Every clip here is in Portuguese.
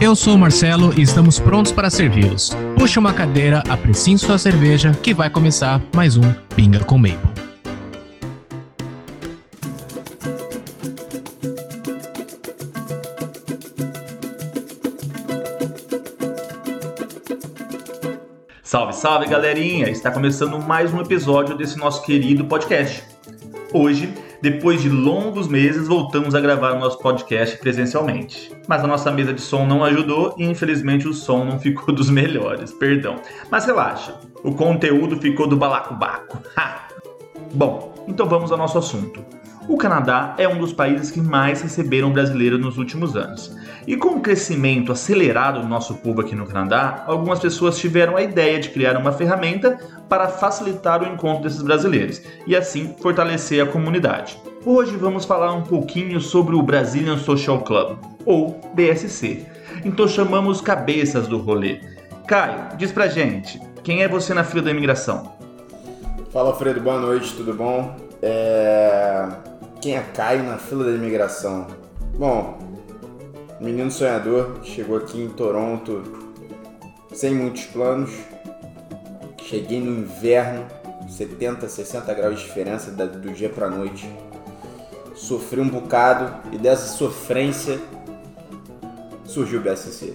Eu sou o Marcelo e estamos prontos para servi-los. Puxe uma cadeira, apreciem sua cerveja, que vai começar mais um Pinga com Maple. Salve, salve galerinha! Está começando mais um episódio desse nosso querido podcast. Hoje, depois de longos meses, voltamos a gravar o nosso podcast presencialmente. Mas a nossa mesa de som não ajudou e infelizmente o som não ficou dos melhores, perdão. Mas relaxa, o conteúdo ficou do balacobaco. Bom, então vamos ao nosso assunto. O Canadá é um dos países que mais receberam brasileiros nos últimos anos. E com o crescimento acelerado do nosso povo aqui no Canadá, algumas pessoas tiveram a ideia de criar uma ferramenta para facilitar o encontro desses brasileiros e assim fortalecer a comunidade. Hoje vamos falar um pouquinho sobre o Brazilian Social Club, ou BSC. Então chamamos cabeças do rolê. Caio, diz pra gente, quem é você na fila da imigração? Fala Fredo, boa noite, tudo bom? É... Quem é Caio na fila da imigração? Bom, menino sonhador, chegou aqui em Toronto sem muitos planos. Cheguei no inverno, 70, 60 graus de diferença do dia pra noite. Sofri um bocado e dessa sofrência surgiu o BSC.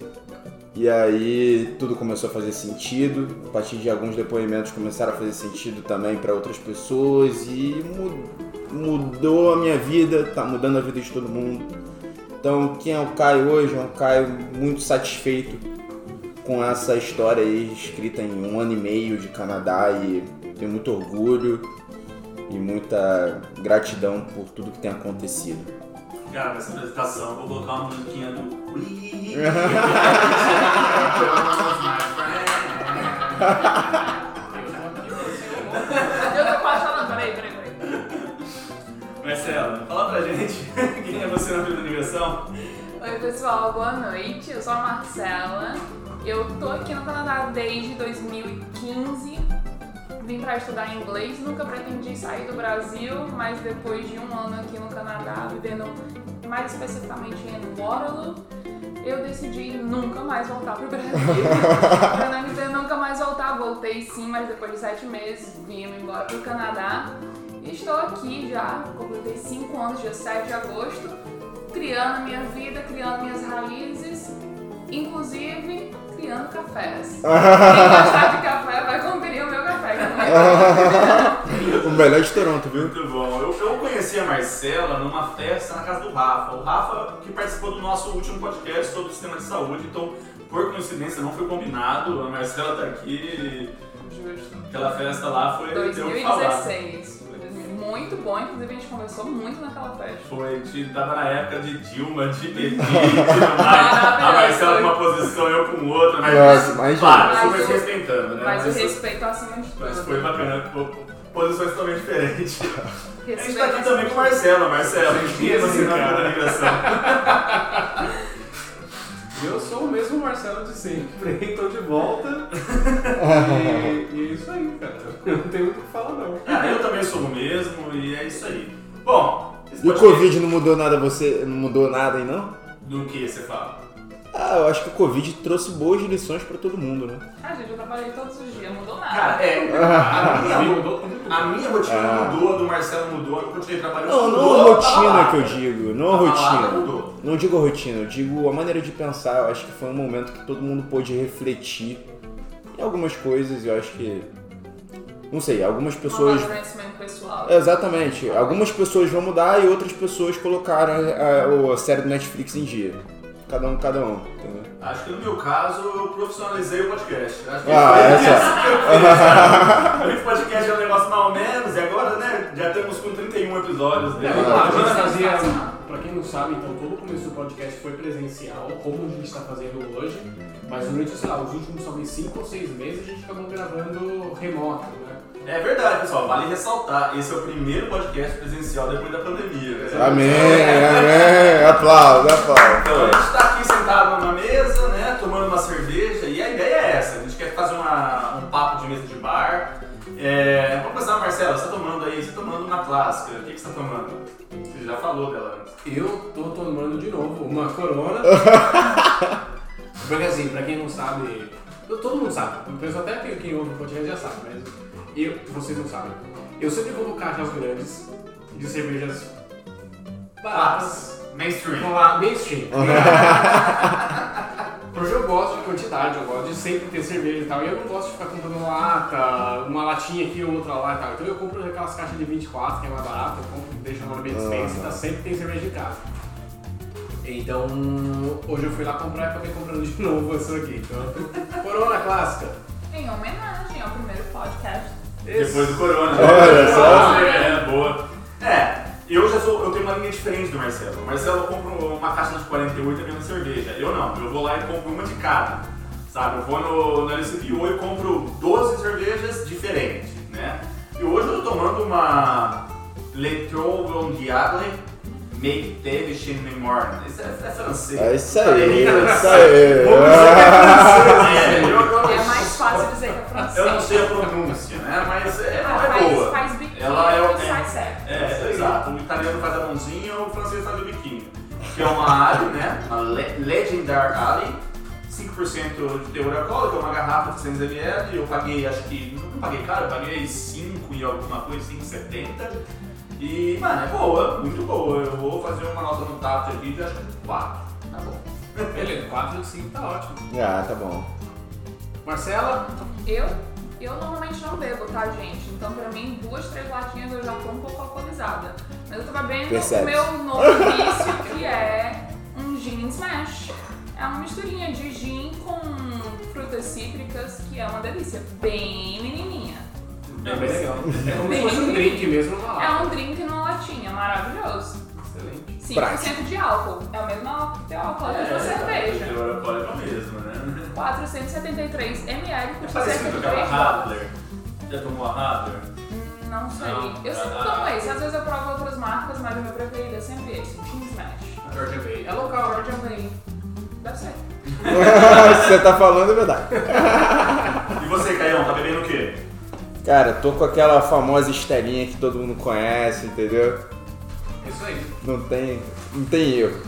E aí tudo começou a fazer sentido. A partir de alguns depoimentos começaram a fazer sentido também para outras pessoas e mudou a minha vida, tá mudando a vida de todo mundo. Então, quem é o Caio hoje? É um Caio muito satisfeito com essa história aí escrita em um ano e meio de Canadá e tenho muito orgulho e muita gratidão por tudo que tem acontecido. Cara, nessa apresentação vou colocar uma musiquinha do Eu pessoal, boa noite. Eu sou a Marcela. Eu tô aqui no Canadá desde 2015. Vim pra estudar inglês, nunca pretendi sair do Brasil, mas depois de um ano aqui no Canadá, vivendo mais especificamente em Waterloo, eu decidi nunca mais voltar pro Brasil. pra não dizer nunca mais voltar, voltei sim, mas depois de sete meses vim embora pro Canadá. E estou aqui já, completei cinco anos, dia 7 de agosto, criando minha vida, criando minhas raízes, inclusive criando cafés. Quem gostar de café vai conferir o meu café. O melhor de Toronto, viu? Muito bom. Eu, eu conheci a Marcela numa festa na casa do Rafa. O Rafa que participou do nosso último podcast sobre o sistema de saúde, então por coincidência não foi combinado. A Marcela tá aqui. Justo. Aquela festa lá foi deu o que falar. 2016. Muito bom, inclusive a gente conversou muito naquela festa. Foi, a gente tava na época de Dilma, de mais. A Marcela com uma posição, eu com outra, mas Nossa, imagina. claro, Mas super o- respeitando, né? Mas o Mas- respeito acima de tudo. Mas foi bacana, pô, posições totalmente diferentes. A gente Respeito tá aqui também com o Marcelo, Marcelo, quem é você na cara. Eu sou o mesmo Marcelo de sempre, tô de volta. e, e é isso aí, cara. Eu não tenho muito o que falar, não. Ah, eu também sou o mesmo e é isso aí. Bom, E o Covid não mudou nada você, não mudou nada aí não? Do que você fala? Ah, eu acho que o Covid trouxe boas lições pra todo mundo, né? Ah, gente, eu trabalhei todos os dias, mudou nada. Cara, é. A minha, Mudou a minha rotina Ah. mudou, a do Marcelo mudou, eu continuei trabalhando. Não, não mudou, a tava rotina que eu digo, não a rotina. mudou. Não digo a rotina, eu digo a maneira de pensar. Eu acho que foi um momento que todo mundo pôde refletir em algumas coisas e eu acho que. Não sei, algumas Um pessoas. pessoal. Exatamente. Algumas pessoas vão mudar e outras pessoas colocaram a, a- a série do Netflix em dia. Cada um, cada um. Entendeu? Acho que no meu caso eu profissionalizei o podcast. Acho que Ah, foi é isso só. que eu fiz. O podcast era um negócio mal menos e agora, né, já estamos com 31 episódios dele. É, a gente Ah, fazia, sensacional. pra quem não não sabe, então todo o começo do podcast foi presencial, como a gente está fazendo hoje. Mas durante, sei lá, os últimos talvez 5 ou 6 meses a gente acabou gravando remoto, né? É verdade, pessoal. Vale ressaltar, esse é o primeiro podcast presencial depois da pandemia. né? Amém, amém. Aplausos, Então, aplausos. a gente está aqui sentado numa mesa, né, tomando uma cerveja, e a ideia é essa, a gente quer fazer uma- um papo de mesa de bar. É, vamos começar, Marcelo, você está tomando aí, você está tomando uma clássica, o que, que você está tomando? Você já falou dela antes. Eu tô tomando de novo uma corona. Porque assim, pra quem não sabe, todo mundo sabe, o pessoal até quem, quem ouve o podcast já sabe, mas eu, vocês não sabem. Eu sempre vou no caixas grandes de cervejas baratas, Mainstream. com lá mainstream. Porque eu gosto de quantidade, eu gosto de sempre ter cerveja e tal. E eu não gosto de ficar comprando lata, uma latinha aqui, outra lá e tal. Então eu compro aquelas caixas de 24, que é mais barato, eu compro, deixo na minha dispensa, tá? sempre tem cerveja em casa. Então, hoje eu fui lá comprar e acabei comprando de novo essa aqui. Então, Corona clássica. Em homenagem ao primeiro podcast. Depois do Corona. Olha só. É, boa. É, eu já sou, eu tenho uma linha diferente do Marcelo. O Marcelo compra uma caixa de 48 e vendo cerveja. Eu não, eu vou lá e compro uma de cada. Sabe, eu vou no, no LCPO e compro 12 cervejas diferentes, né? E hoje eu tô tomando uma Le Trouble Diable Make David Chin Memoir. Isso é, é francês. É isso aí, É isso aí. Vamos dizer que é francês. É, eu- eu- É mais fácil dizer que é francês. eu não sei a pronúncia, né? Mas é, é faz, boa. faz biquinho Ela é o- sai certo. É, exato. O italiano faz a mãozinha, o francês faz o biquinho. Que é uma Ali, né? Uma Le Legendary Ali. 5% de teor alcoólico, é uma garrafa de 200ml. Eu paguei, acho que. Não paguei caro, eu paguei 5 e alguma coisa, 5,70. E, mano, é boa, muito boa. Eu vou fazer uma nota no tato aqui de acho que 4. Tá bom. Beleza, 4 de 5 tá ótimo. Ah, tá bom. Marcela, Eu, eu normalmente não bebo, tá, gente? Então, pra mim, duas, três latinhas eu já tô um pouco alcoolizada. Mas eu tô bebendo Percebe. o meu novo vício, que é um gin smash. É uma misturinha de gin com frutas cítricas, que é uma delícia. Bem menininha. É bem legal. É como se fosse um drink mesmo numa É lata. um drink numa latinha, maravilhoso. Excelente. 5% Prático. de álcool. É o mesmo álcool que tem o álcool da cerveja. O alcoólico é o mesmo, né? 473 ml, custa Parecido cerca de aquela 3 dólares. Já tomou a Radler? Não sei. Não. Eu sempre Ah. tomo esse. Às vezes eu provo outras marcas, mas o meu preferido é sempre esse. Team Smash. Georgia Bay. É local, Georgia Bay. Deve ser. Se você tá falando é verdade. E você, Caião, tá bebendo o quê? Cara, tô com aquela famosa estelinha que todo mundo conhece, entendeu? Isso aí. Não tem, não tem erro.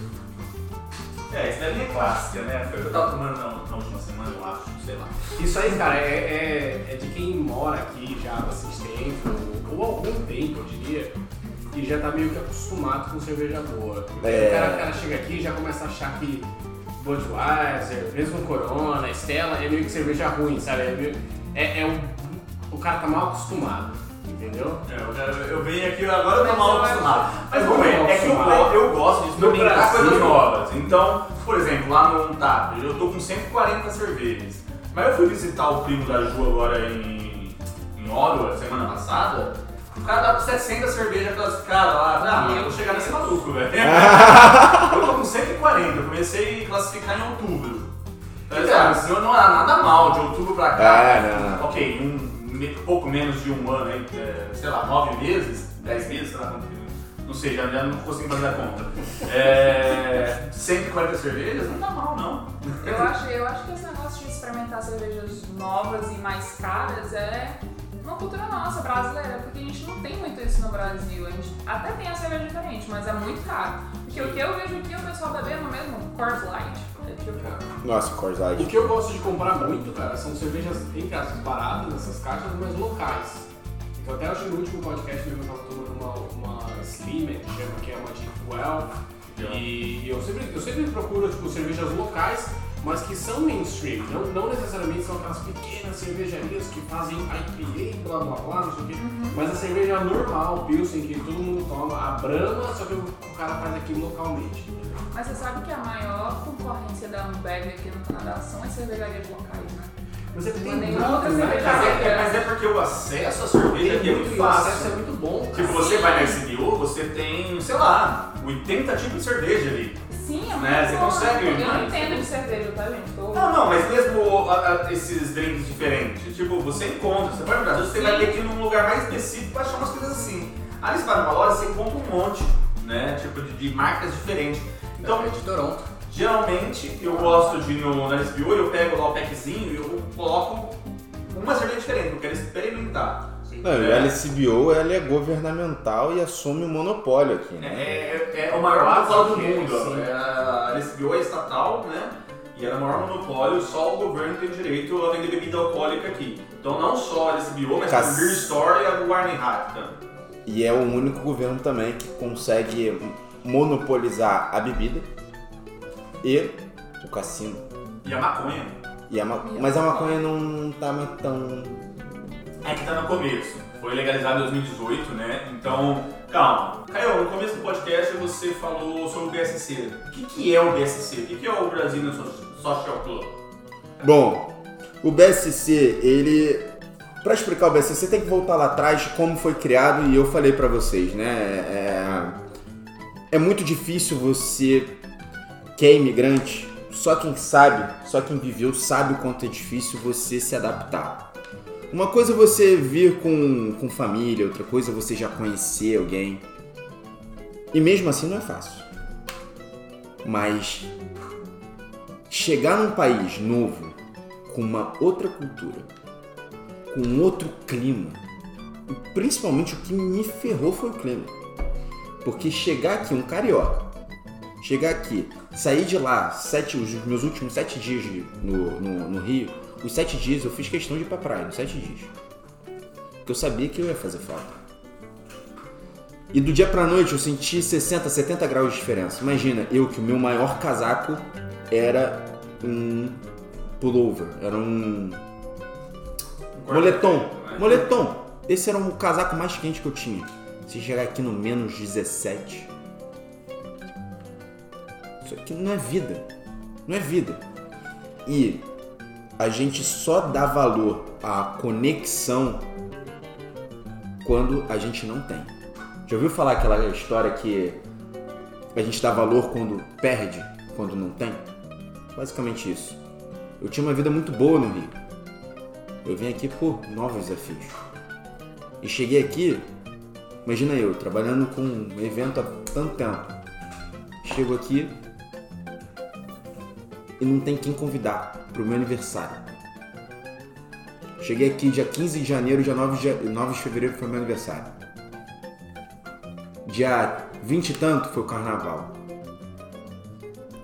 É, isso daí é clássica, né? Foi o que eu tava tomando na, na última semana, eu acho, sei lá. Isso aí, cara, é, é, é de quem mora aqui já há bastante tempo, ou, algum tempo, eu diria, e já tá meio que acostumado com cerveja boa. É. O, cara, o cara chega aqui e já começa a achar que Budweiser, mesmo Corona, Stella, é meio que cerveja ruim, sabe? É, meio- é, é um, o cara tá mal acostumado, entendeu? É, eu, eu venho aqui agora eu tô mal eu acostumado. Mas eu vamos ver, tô é que eu, eu gosto de experimentar Brasil- coisas novas. Então, por exemplo, lá no Untap, eu tô com 140 cervejas. Mas eu fui visitar o primo da Ju agora em, em Ottawa, semana passada. O cara dá com 60 cervejas classificadas lá. Eu Ah, eu vou chegar nesse maluco, velho. eu tô com 140, eu comecei a classificar em outubro. Então, Então, assim, não, não há nada mal de outubro pra cá. É, não, não. Ok, um me- pouco menos de um ano aí, é, sei lá, nove meses, dez meses, sei lá Não sei, já, já não consigo fazer a conta. É, 140 cervejas não tá mal, não. Eu acho, eu acho que esse negócio de experimentar cervejas novas e mais caras é uma cultura nossa, brasileira, porque a gente não tem muito isso no Brasil. A gente até tem a cerveja diferente, mas é muito caro. Porque o que eu vejo aqui é o pessoal bebendo mesmo Coors Light. É tipo, Nossa, Coors O Light. que eu gosto de comprar muito, cara, são cervejas, entre aspas, baratas nessas caixas, mas locais. Então até hoje no último podcast mesmo eu tava tomando uma, uma Slimming, que chama, que é uma de 12. E eu sempre, eu sempre procuro tipo, cervejas locais, mas que são mainstream. Não, não necessariamente são aquelas pequenas cervejarias que fazem IPA, blá blá blá, não sei o quê. Mas a cerveja normal, Pilsen, que todo mundo toma, a Brahma, só que o, o cara faz aqui localmente. Mas você sabe que a maior concorrência da Ambev aqui no Canadá são as cervejarias locais, né? Mas é que tem Mas nenhuma outra né, cerveja cara? Mas é, mas é porque o acesso à cerveja aqui é muito e o acesso é fácil. muito bom. Tipo, você vai na SBO, você tem, sei lá, 80 tipos de cerveja ali. Sim, é muito Né, você consegue, Eu não entendo de cerveja, tá, gente? Tô... Não, não, mas mesmo a- a- esses drinks diferentes, tipo, você encontra, você vai no Brasil, você Sim. vai ter que ir num lugar mais específico pra achar umas coisas assim. Aí você vai numa loja, você encontra um monte, né? Tipo, de, de marcas diferentes. Então, é de Toronto. geralmente, eu gosto de ir no, na SBO, eu pego lá o packzinho e eu coloco uma cerveja diferente, eu quero experimentar. Não, e o LCBO ele é governamental e assume o monopólio aqui, É, né? é, é o maior monopólio do é, mundo. sim. É, a SBO é estatal, né? E ela é o maior monopólio, só o governo tem direito a vender bebida alcoólica aqui. Então não só a SBO, mas Cas- a Beer Store e a Warninghack também. E é o único governo também que consegue monopolizar a bebida e o cassino. E a maconha. E a ma- Mas a maconha não tá mais tão. É que tá no começo. Foi legalizado em 2018, né? Então, calma. Caio, no começo do podcast você falou sobre o BSC. O que, que é o BSC? O que, que é o So- Social Club? Bom, o BSC, ele. Pra explicar o BSC, tem que voltar lá atrás como foi criado e eu falei pra vocês, né? É, é muito difícil você que é imigrante, só quem sabe, só quem viveu sabe o quanto é difícil você se adaptar. Uma coisa é você vir com, com família, outra coisa é você já conhecer alguém. E mesmo assim não é fácil. Mas chegar num país novo, com uma outra cultura, com outro clima, e principalmente o que me ferrou foi o clima. Porque chegar aqui, um carioca, chegar aqui, sair de lá, sete, os meus últimos sete dias no, no, no Rio, os sete dias eu fiz questão de ir pra praia, os sete dias. Porque eu sabia que eu ia fazer falta. E do dia pra noite eu senti 60, 70 graus de diferença. Imagina, eu que o meu maior casaco era um pullover, era um moletom. Moletom. Esse era o casaco mais quente que eu tinha. Se chegar aqui no menos 17. Isso aqui não é vida. Não é vida. E a gente só dá valor à conexão quando a gente não tem. Já ouviu falar aquela história que a gente dá valor quando perde, quando não tem? Basicamente isso. Eu tinha uma vida muito boa no Rio. Eu vim aqui por novos desafios. E cheguei aqui, imagina eu, trabalhando com um evento há tanto tempo. Chego aqui e não tem quem convidar pro meu aniversário. Cheguei aqui dia 15 de janeiro, dia 9 de, ja- 9 de fevereiro foi meu aniversário. Dia 20 e tanto foi o carnaval.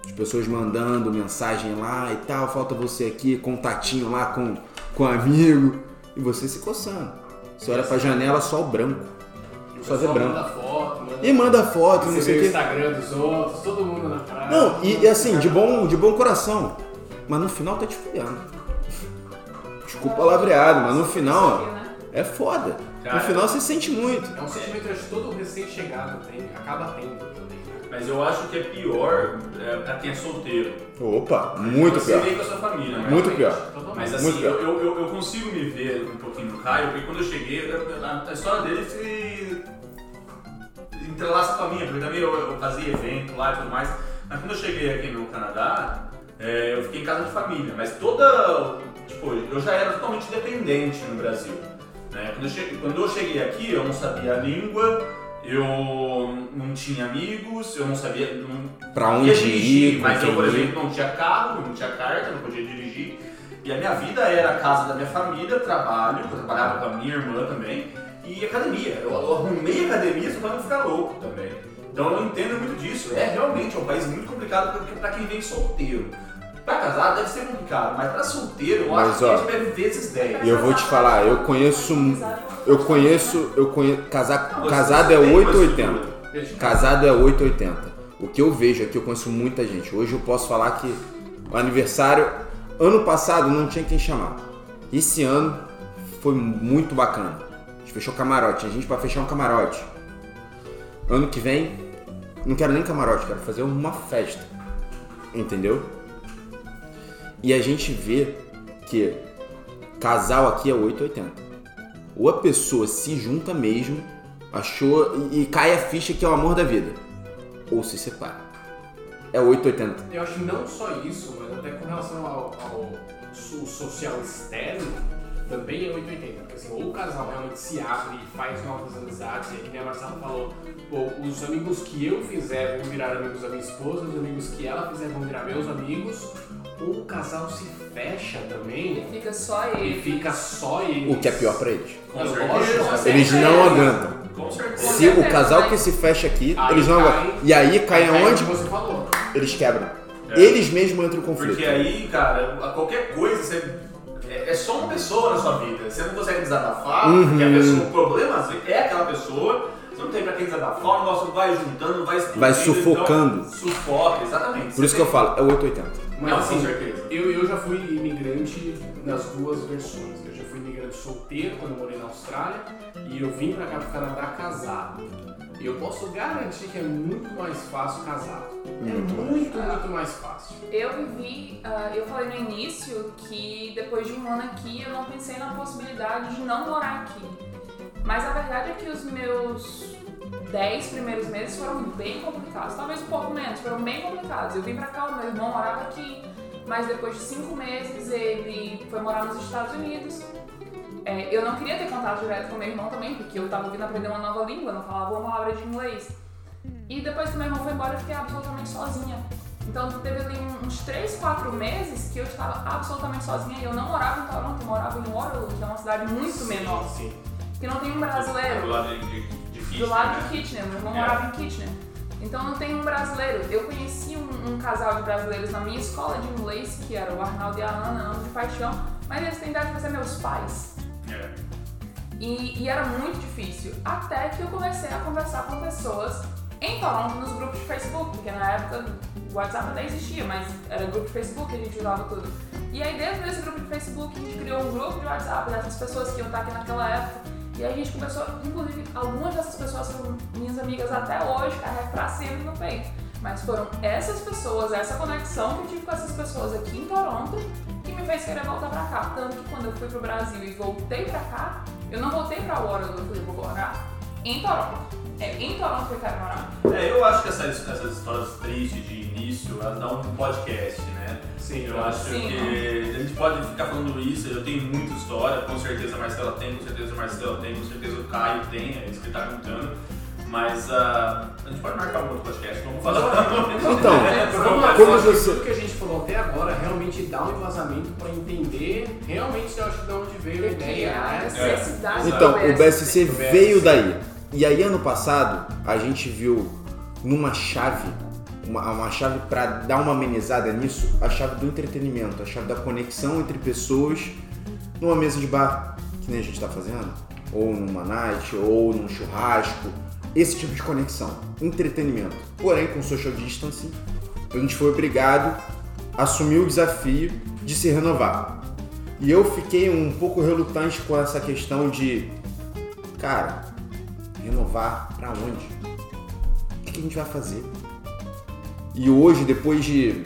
As pessoas mandando mensagem lá e tal, falta você aqui, contatinho lá com, com amigo. E você se coçando. Você olha pra janela, só o branco. O Só ver pessoal branco. E manda foto, não Você sei o quê. Instagram dos outros, todo mundo na praia. Não, e, e assim, de bom, de bom coração. Mas no final tá te fudendo. Desculpa o palavreado, mas no final, ó, é foda. Cara. No final você sente muito. É um sentimento que todo recém-chegado tem, acaba tendo também, né? Mas eu acho que é pior é, pra quem é solteiro. Opa, muito você pior. vem com a sua família, né? Muito pior. Mas assim, Muito pior. eu, eu, eu- eu consigo me ver um pouquinho no Caio, porque quando eu cheguei, a, a história dele se entrelaça com a minha, porque também eu, eu fazia evento lá e tudo mais. Mas quando eu cheguei aqui no Canadá, é, eu fiquei em casa de família. Mas toda. Tipo, eu já era totalmente dependente no Brasil. né? Quando, eu cheguei, quando eu cheguei aqui, eu não sabia a língua, eu não tinha amigos, eu não sabia. Não, Pra ia onde dirigir, ir, mas eu, por exemplo, não tinha carro, não tinha carta, não podia dirigir. E a minha vida era a casa da minha família, trabalho, eu trabalhava com a minha irmã também, e academia. Eu, eu arrumei academia só pra não ficar louco também. Então eu entendo muito disso. É realmente é um país muito complicado pra- pra quem vem solteiro. Pra casar deve ser complicado, mas pra solteiro eu Mas, acho que ó, a gente deve vezes 10. E eu vou te falar, eu conheço. Eu conheço. Eu conheço. Casa, Você casado é tem uma 880. estrutura. Veja, Casado é 880. O que eu vejo aqui, eu conheço muita gente. Hoje eu posso falar que o aniversário, ano passado não tinha quem chamar. Esse ano foi muito bacana. A gente fechou camarote, tinha gente pra fechar um camarote. Ano que vem, não quero nem camarote, quero fazer uma festa. Entendeu? E a gente vê que casal aqui é 880. Ou a pessoa se junta mesmo, achou e, e cai a ficha que é o amor da vida. ou se separa. É 880. Eu acho que não só isso, mas até com relação ao, ao so- social externo, também é 880. Porque assim, ou o casal realmente se abre e faz novas amizades, e é que nem a Marcela falou, os amigos que eu fizer vão virar amigos da minha esposa, os amigos que ela fizer vão virar meus amigos, ou o casal se fecha também Fica só e ele. fica só eles. O que é pior pra eles. Com É certeza. Eles não aguentam. Com certeza. Se o casal que se fecha aqui, Aí eles não cai- aguentam. E aí cai aonde? Eles quebram. É. Eles mesmos entram em conflito. Porque aí, cara, a qualquer coisa, você, é, é só uma pessoa na sua vida. Você não consegue desabafar, Uhum. porque a pessoa, o problema assim, é aquela pessoa, você não tem pra quem desabafar, o negócio vai juntando, vai explodindo. Vai sufocando. Então, sufoca, exatamente. Por isso que eu falo, é 880. Mas Não, assim, com certeza. Eu, eu já fui imigrante nas duas versões. Eu já fui imigrante solteiro quando eu morei na Austrália e eu vim pra cá pro Canadá casado. E eu posso garantir que é muito mais fácil casado. É muito, muito mais fácil. Eu vivi, ah, eu falei no início que depois de um ano aqui eu não pensei na possibilidade de não morar aqui. Mas a verdade é que os meus 10 primeiros meses foram bem complicados, talvez um pouco menos, foram bem complicados. Eu vim pra cá, o meu irmão morava aqui, mas depois de 5 meses ele foi morar nos Estados Unidos. É, eu não queria ter contato direto com meu irmão também, porque eu tava vindo aprender uma nova língua, não falava uma palavra de inglês. E depois que meu irmão foi embora, eu fiquei absolutamente sozinha. Então teve ali uns 3, 4 meses que eu estava absolutamente sozinha eu não morava em Toronto, eu morava em Waterloo, que é uma cidade muito menor, Sim. que não tem um Do brasileiro. lado de, de, de Do Kitchener, lado né? de Kitchener, meu irmão É. morava em Kitchener. Então não tem um brasileiro. Eu conheci um, um casal de brasileiros na minha escola de inglês, que era o Arnaldo e a Ana, ambos de paixão, mas eles têm idade de ser meus pais. É. E, e era muito difícil. Até que eu comecei a conversar com pessoas em Toronto nos grupos de Facebook, porque na época o WhatsApp até existia, mas era grupo de Facebook que a gente usava tudo. E aí dentro desse grupo de Facebook a gente criou um grupo de WhatsApp dessas pessoas que iam estar aqui naquela época. E aí a gente começou, inclusive, algumas dessas pessoas são minhas amigas até hoje, carrego pra sempre no peito. Mas foram essas pessoas, essa conexão que eu tive com essas pessoas aqui em Toronto me fez querer voltar pra cá. Tanto que quando eu fui pro Brasil e voltei pra cá, eu não voltei pra Waterloo, eu falei, vou morar em Toronto. É em Toronto que eu quero morar. É, eu acho que essas, essas histórias tristes de início, elas dão um podcast, né? Sim, Eu acho Sim. que a gente pode ficar falando isso, eu tenho muita história, com certeza a Marcela tem, com certeza o Marcelo tem, com certeza o Caio tem, é isso que ele tá contando. Mas ah, a gente pode marcar um outro podcast, vamos falar. Então, É, Vamos lá, Como você- tudo que a gente falou até agora realmente dá um embasamento para entender realmente eu acho de onde veio a ideia, é a né? necessidade Então, do o BSC veio BSC. daí. E aí, ano passado, a gente viu numa chave, uma, uma chave pra dar uma amenizada nisso, a chave do entretenimento, a chave da conexão entre pessoas numa mesa de bar, que nem a gente tá fazendo, ou numa night, ou num churrasco, esse tipo de conexão, entretenimento. Porém, com social distancing, a gente foi obrigado a assumir o desafio de se renovar. E eu fiquei um pouco relutante com essa questão de, cara, renovar pra onde? O que a gente vai fazer? E hoje, depois de,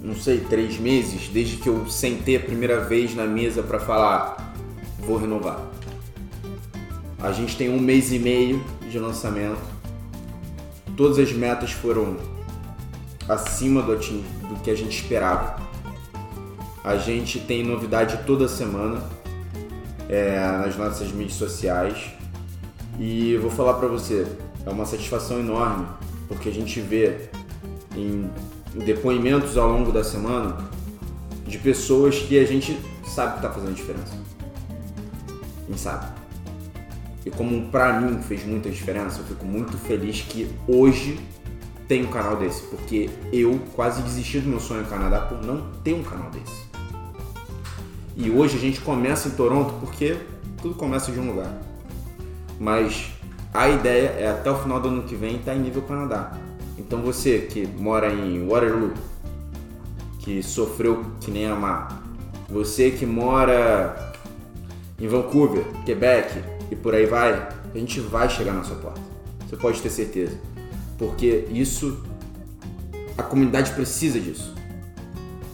não sei, três meses, desde que eu sentei a primeira vez na mesa pra falar, vou renovar. A gente tem um mês e meio de lançamento. Todas as metas foram acima do, do que a gente esperava. A gente tem novidade toda semana é, nas nossas mídias sociais. E vou falar pra você, é uma satisfação enorme, porque a gente vê em depoimentos ao longo da semana de pessoas que a gente sabe que tá fazendo diferença. A gente sabe. E como pra mim fez muita diferença, eu fico muito feliz que hoje tem um canal desse, porque eu quase desisti do meu sonho no Canadá por não ter um canal desse. E hoje a gente começa em Toronto porque tudo começa de um lugar. Mas a ideia é até o final do ano que vem estar em nível Canadá. Então você que mora em Waterloo, que sofreu que nem a Mar, você que mora em Vancouver, Quebec e por aí vai, a gente vai chegar na sua porta. Você pode ter certeza. Porque isso, a comunidade precisa disso.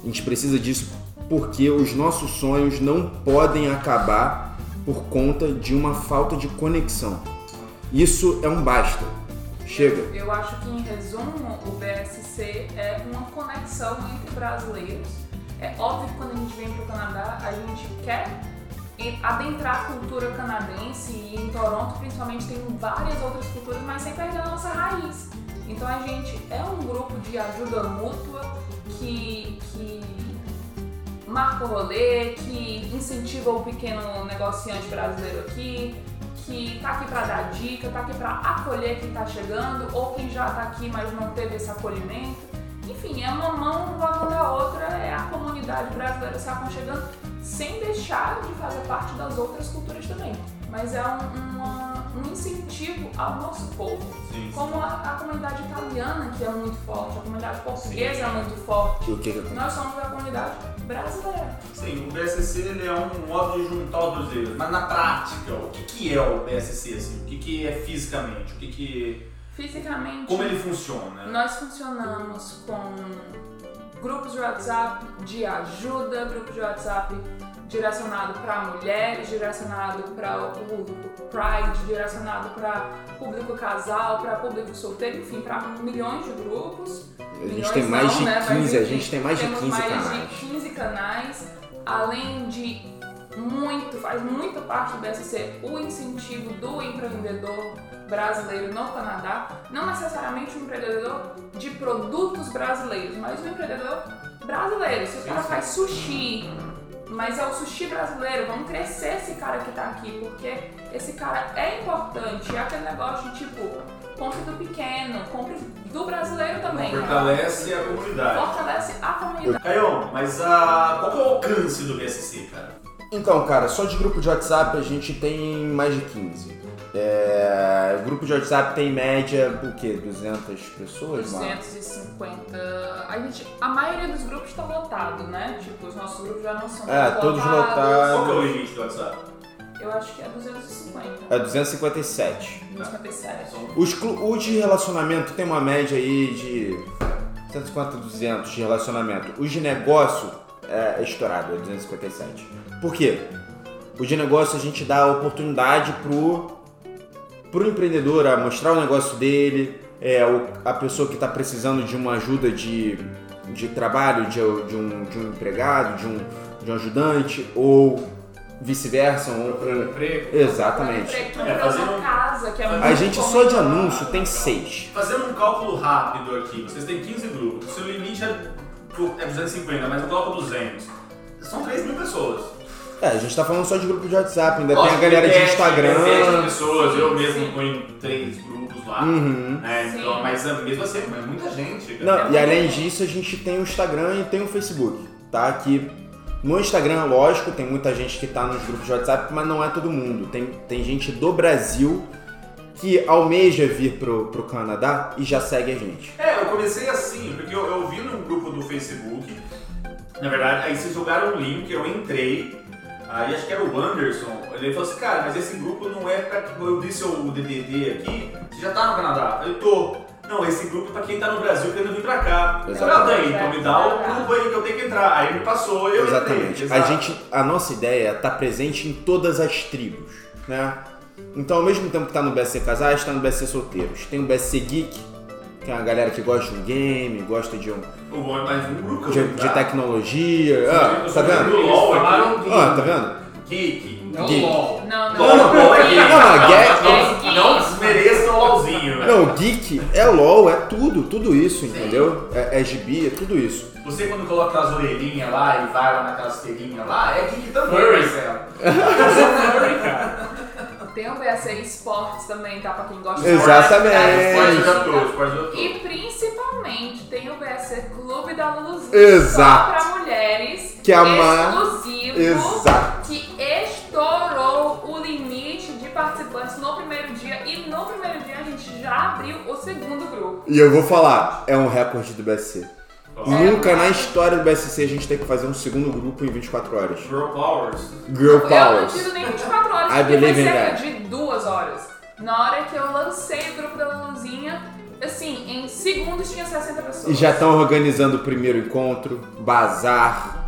A gente precisa disso porque os nossos sonhos não podem acabar por conta de uma falta de conexão. Isso é um basta. Chega. Eu acho que, em resumo, o BSC é uma conexão entre brasileiros. É óbvio que quando a gente vem para o Canadá, a gente quer adentrar a cultura canadense e em Toronto, principalmente, tem várias outras culturas, mas sem perder a nossa raiz. Então a gente é um grupo de ajuda mútua que, que marca o rolê, que incentiva o pequeno negociante brasileiro aqui, que tá aqui para dar dica, tá aqui para acolher quem tá chegando ou quem já tá aqui mas não teve esse acolhimento. Enfim, é uma mão lavando a outra, é a comunidade brasileira se aconchegando sem deixar de fazer parte das outras culturas também. Mas é um, uma- um incentivo ao nosso povo. Sim. Como a, a comunidade italiana, que é muito forte, a comunidade portuguesa é muito forte. E o que que acontece? Nós somos a comunidade brasileira. Sim, o BSC ele é um modo de juntar os brasileiros, mas na prática, o que, que é o BSC? Assim? O que, que é fisicamente? O que, que Fisicamente, como ele funciona? nós funcionamos com grupos de WhatsApp de ajuda, grupos de WhatsApp direcionado para mulheres, direcionado para o público Pride, direcionado para público casal, para público solteiro, enfim, para milhões de grupos. A gente tem mais não, de né? Mas, 15, a enfim, gente tem mais de temos 15 mais canais. de 15 canais, além de muito, faz muita parte do BSC o incentivo do empreendedor brasileiro no Canadá, não necessariamente um empreendedor de produtos brasileiros, mas um empreendedor brasileiro. Se o cara faz sushi, mas é o sushi brasileiro, vamos crescer esse cara que tá aqui, porque esse cara é importante, é aquele negócio de tipo, compre do pequeno, compre do brasileiro também. Fortalece a comunidade. Fortalece a comunidade. Caio, mas a, qual que é o alcance do BSC, cara? Então, cara, só de grupo de WhatsApp a gente tem mais de 15. É, grupo de WhatsApp tem em média, o quê? 200 pessoas? lá? 250. A, gente, a maioria dos grupos está lotado, né? Tipo, os nossos grupos já não são É, todos Qual lotados. que é o limite do WhatsApp? Eu acho que é 250. É 257. 257. Os, clu- o de relacionamento tem uma média aí de 150, 200 de relacionamento. Os de negócio é estourado, é 257. Por quê? O de negócio a gente dá a oportunidade pro, pro empreendedor a mostrar o negócio dele, é, o- a pessoa que está precisando de uma ajuda de, de trabalho, de, de um, de um empregado, de um, de um ajudante, ou vice-versa. um- emprego. Exatamente. Emprego, É, procurando fazendo- uma casa, que é muito A gente só de anúncio tem seis. Fazendo um cálculo rápido aqui, vocês têm 15 grupos, seu limite é, é 250, mas eu coloco 200. São 3 mil pessoas. É, a gente tá falando só de grupo de WhatsApp, ainda Lógico, tem a galera de tem Instagram. 7 pessoas, eu mesmo sim. ponho três grupos lá. Uhum. né? Sim. Então, mas é, mesmo assim, é muita gente. Não, É e além disso, a gente tem o Instagram e tem o Facebook, tá? Que no Instagram, lógico, tem muita gente que tá nos grupos de WhatsApp, mas não é todo mundo. Tem, tem gente do Brasil que almeja vir pro, pro Canadá e já segue a gente. É, eu comecei assim, porque eu, eu vi num grupo do Facebook, na verdade, aí vocês jogaram um link, eu entrei, aí acho que era o Anderson, ele falou assim, cara, mas esse grupo não é pra. Eu disse o DDD aqui, você já tá no Canadá? Eu tô. Não, esse grupo é pra quem tá no Brasil querendo vir pra cá. Eu falei, ah, daí, então me dá o grupo aí que eu tenho que entrar. Aí me passou, eu Exatamente. entrei. A gente, a nossa ideia é estar presente em todas as tribos, né? Então, ao mesmo tempo que tá no BSC Casais, tá no BSC Solteiros. Tem o BSC Geek, que é uma galera que gosta de um game, gosta de, um, O bom é mais um grupo. de, de tecnologia. Ah, tá vendo? LOL Ah, tá vendo? Geek. Não Geek. LOL. Não, não. Não, não, LOL é geek. Não, não, geek- Não, não desmereça o LOLzinho, velho. Não, geek é LOL, é tudo, tudo isso, entendeu? É, é gibi, é tudo isso. Você quando coloca as orelhinhas lá e vai lá naquelas telhinhas lá, é geek também, Furry. Marcelo. Furry, cara. Tem o BSC Esportes também, tá? Pra quem gosta Exatamente. De atores. E principalmente tem o BSC Clube da Luluzinha Exato. só pra mulheres. Que é exclusivo. Exato. Que estourou o limite de participantes no primeiro dia. E no primeiro dia a gente já abriu o segundo grupo. E eu vou falar, é um recorde do BSC. Ó, Nunca na história do BSC a gente tem que fazer um segundo grupo em 24 horas. Girl Powers. Girl Eu não Powers. tiro nem 24 horas, I porque foi believe in cerca that. de duas horas. Na hora que eu lancei o grupo da Luluzinha, assim, em segundos tinha 60 pessoas. E já estão organizando o primeiro encontro, bazar.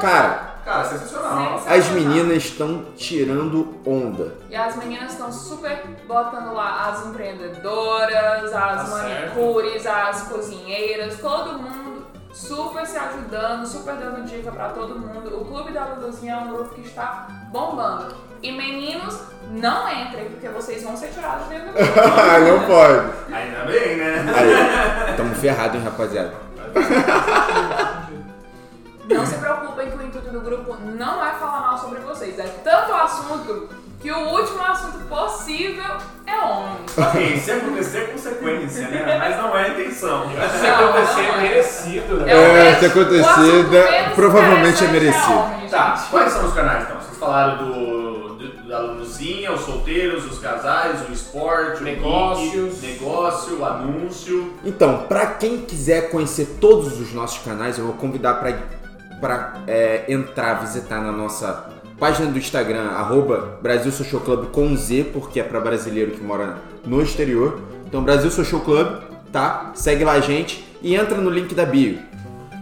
Cara, Cara, sensacional. As meninas estão tirando onda. E as meninas estão super botando lá as empreendedoras, as Tá certo. manicures, as cozinheiras, todo mundo super se ajudando, super dando dica pra todo mundo. O Clube da Luluzinha é um grupo que está bombando. E meninos, não entrem, porque vocês vão ser tirados dentro do grupo. não pode. Ainda bem, né? Aí, tamo ferrado, hein, rapaziada. Não se preocupem que o intuito do grupo não é falar mal sobre vocês. É tanto assunto que o último assunto possível é homem. Ok, se acontecer, é consequência, né? Mas não é a intenção. Se acontecer, é merecido, né? É o É, se acontecer, o menos provavelmente é interessante merecido. homem, Tá, gente. quais são os canais então? Vocês falaram do, do- da Luluzinha, os solteiros, os casais, o esporte, o Negócios. geek, negócio, o anúncio. Então, pra quem quiser conhecer todos os nossos canais, eu vou convidar pra, pra é, entrar, visitar na nossa página do Instagram, arroba Brasil Social Club com Z, porque é pra brasileiro que mora no exterior. Então, Brasil Social Club, tá? Segue lá a gente e entra no link da bio.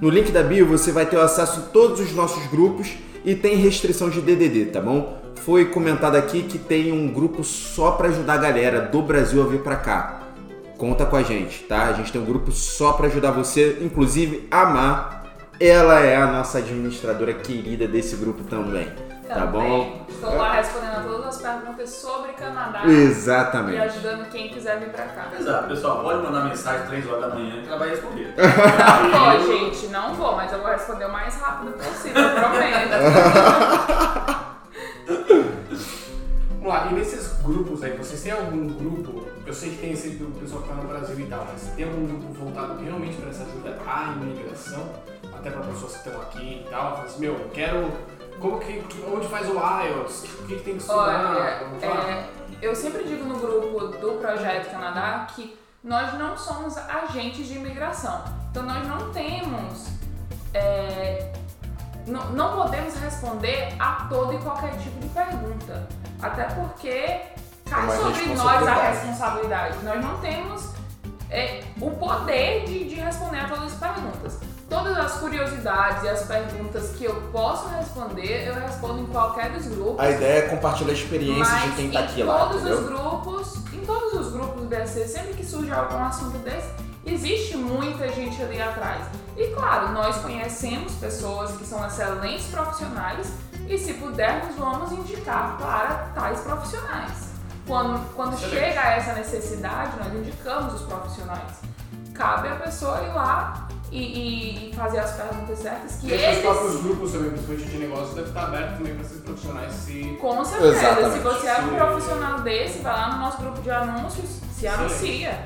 No link da bio você vai ter acesso a todos os nossos grupos e tem restrição de DDD, tá bom? Foi comentado aqui que tem um grupo só pra ajudar a galera do Brasil a vir pra cá. Conta com a gente, tá? A gente tem um grupo só pra ajudar você, inclusive a Mar, ela é a nossa administradora querida desse grupo também. Tá Também. bom? Estou lá respondendo a todas as perguntas sobre Canadá e Exatamente. ajudando quem quiser vir pra cá. Exato, pessoal, pode mandar mensagem 3 horas da manhã que ela vai responder. Não vou, gente, não vou, mas eu vou responder o mais rápido possível, eu prometo. Vamos lá, e nesses grupos aí, vocês têm algum grupo? Eu sei que tem esse do pessoal que tá no Brasil e tal, mas tem algum grupo voltado realmente para essa ajuda à imigração? Até para pessoas que estão aqui e tal? Fala assim, meu, quero. Como que. Onde faz o IELTS? O que, que tem que estudar? Olha, é, eu sempre digo no grupo do Projeto Canadá que nós não somos agentes de imigração. Então nós não temos. é, não, não podemos responder a todo e qualquer tipo de pergunta. Até porque cai Uma sobre nós a responsabilidade. responsabilidade. Nós não temos é, o poder de, de responder a todas as perguntas. Todas as curiosidades e as perguntas que eu posso responder, eu respondo em qualquer dos grupos. A ideia é compartilhar a experiência de quem tá em aqui lá, todos os grupos, em todos os grupos do BSC, sempre que surge algum assunto desse, existe muita gente ali atrás. E claro, nós conhecemos pessoas que são excelentes profissionais e se pudermos vamos indicar para tais profissionais. Quando, quando Excelente. chega a essa necessidade, nós indicamos os profissionais. Cabe a pessoa ir lá e, e- e fazer as perguntas certas que os eles próprios grupos também, principalmente de negócio, deve estar aberto também para esses profissionais se. Com certeza. Exatamente. Se você é um Sim. profissional desse, vai lá no nosso grupo de anúncios, se anuncia.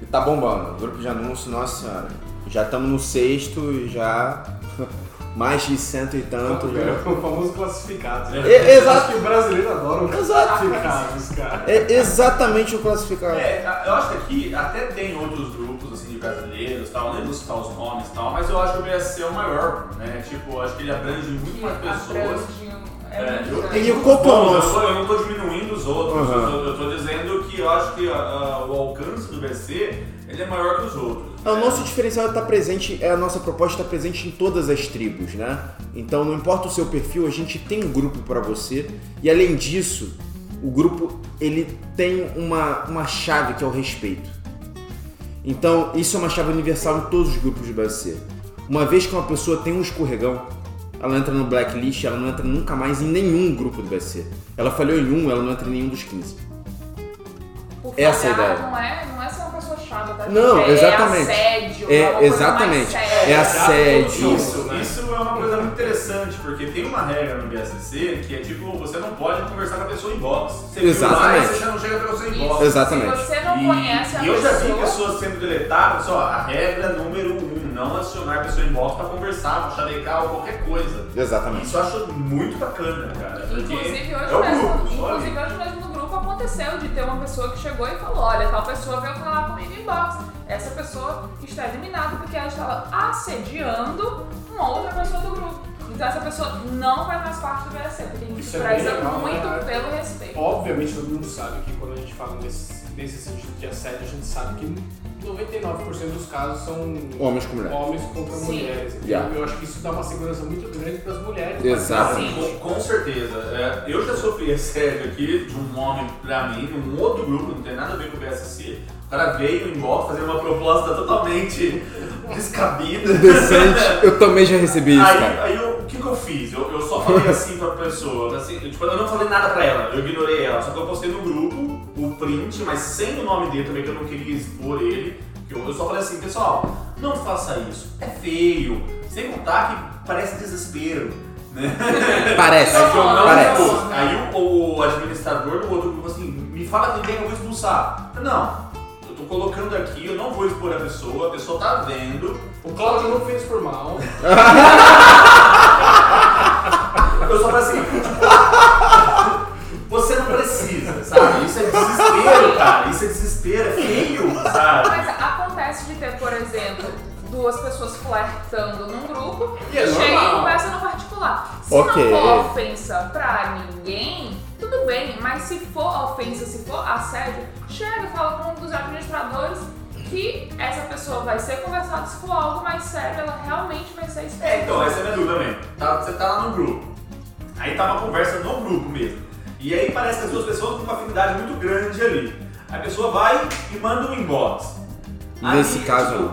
E tá bombando. Grupo de anúncio, nossa senhora. Já estamos no sexto, já mais de cento e tanto. Já. O famoso classificados. né? É, exato. Acho que o brasileiro adora o Exato. classificados, cara. É exatamente o classificado. É, eu acho que aqui até tem outros grupos brasileiros, tal, não lembro citar os nomes e tal, mas eu acho que o BSC é o maior, né? Tipo, eu acho que ele abrange muito mais pessoas. É, é eu- grande. E o qual que é o Bom, eu, tô- eu não tô diminuindo os outros, Uhum. eu, tô dizendo que eu acho que ah, ah, o alcance do BSC ele é maior que os outros. É, O né? nosso diferencial está presente, é a nossa proposta está presente em todas as tribos, né? Então não importa o seu perfil, a gente tem um grupo para você e além disso, o grupo ele tem uma, uma chave que é o respeito. Então isso é uma chave universal em todos os grupos do BSC. Uma vez que uma pessoa tem um escorregão, ela entra no blacklist, ela não entra nunca mais em nenhum grupo do BSC. Ela falhou em um, ela não entra em nenhum dos 15. Por essa é a ideia. Não é, não é ser pessoa tá? Não, é, exatamente. É assédio, É, é exatamente. É assédio. Isso, né? isso é uma coisa muito interessante, porque tem uma regra no BSC que é tipo, você não pode conversar com a pessoa em box. Você Exatamente. lá, você já não chega pra você em box. Exatamente. Se você não E- conhece a e eu já vi pessoa, pessoas sendo deletadas, ó, a regra número um, não acionar a pessoa em box pra conversar, pra chavecar ou qualquer coisa. Exatamente. Isso eu acho muito bacana, cara. Inclusive hoje, é o mesmo, grupo, só inclusive hoje aconteceu de ter uma pessoa que chegou e falou, olha, tal pessoa veio falar comigo em box. Essa pessoa está eliminada porque ela estava assediando uma outra pessoa do grupo. Então essa pessoa não vai mais parte do BSC, porque a gente Isso é preza muito né? pelo respeito. Obviamente todo mundo sabe que quando a gente fala nesses nesse sentido de assédio, a gente sabe que 99% dos casos são Homens com mulheres. homens contra Sim. mulheres. Yeah. Eu acho que isso dá uma segurança muito grande para as mulheres. Exato. Sim. Com, com certeza. É, eu já sofri assédio aqui de um homem pra mim, de um outro grupo, não tem nada a ver com o BSC. O cara veio em volta fazer uma proposta totalmente descabida. Decente. Eu também já recebi isso, Aí, cara. aí eu- o que, que eu fiz? Eu, eu só falei assim pra pessoa, assim, eu, tipo, eu não falei nada pra ela, eu ignorei ela, só que eu postei no grupo o print, mas sem o nome dele também, que eu não queria expor ele. Eu, eu só falei assim, pessoal, não faça isso, é feio, sem contar que parece desespero. Né? Parece. Eu não Parece. Aí o, o administrador do outro grupo assim, me fala quem que eu vou expulsar. Não, eu tô colocando aqui, eu não vou expor a pessoa, a pessoa tá vendo, O Cláudio não fez por mal. Eu só falei assim, tipo, você não precisa, sabe? Isso é desespero, cara. Isso é desespero, é feio, sabe? Mas acontece de ter, por exemplo, duas pessoas flertando num grupo E é chega e conversa no particular. Se Ok. não for ofensa pra ninguém, tudo bem, mas se for ofensa, se for assédio, chega, fala com um dos administradores que essa pessoa vai ser conversada, se for algo mais sério, ela realmente vai ser exposta. É, então, essa é a minha dúvida mesmo. Tá- você tá lá no grupo. Aí tá uma conversa no grupo mesmo. E aí parece que as duas pessoas têm uma afinidade muito grande ali. A pessoa vai e manda um inbox. Nesse Aí, caso,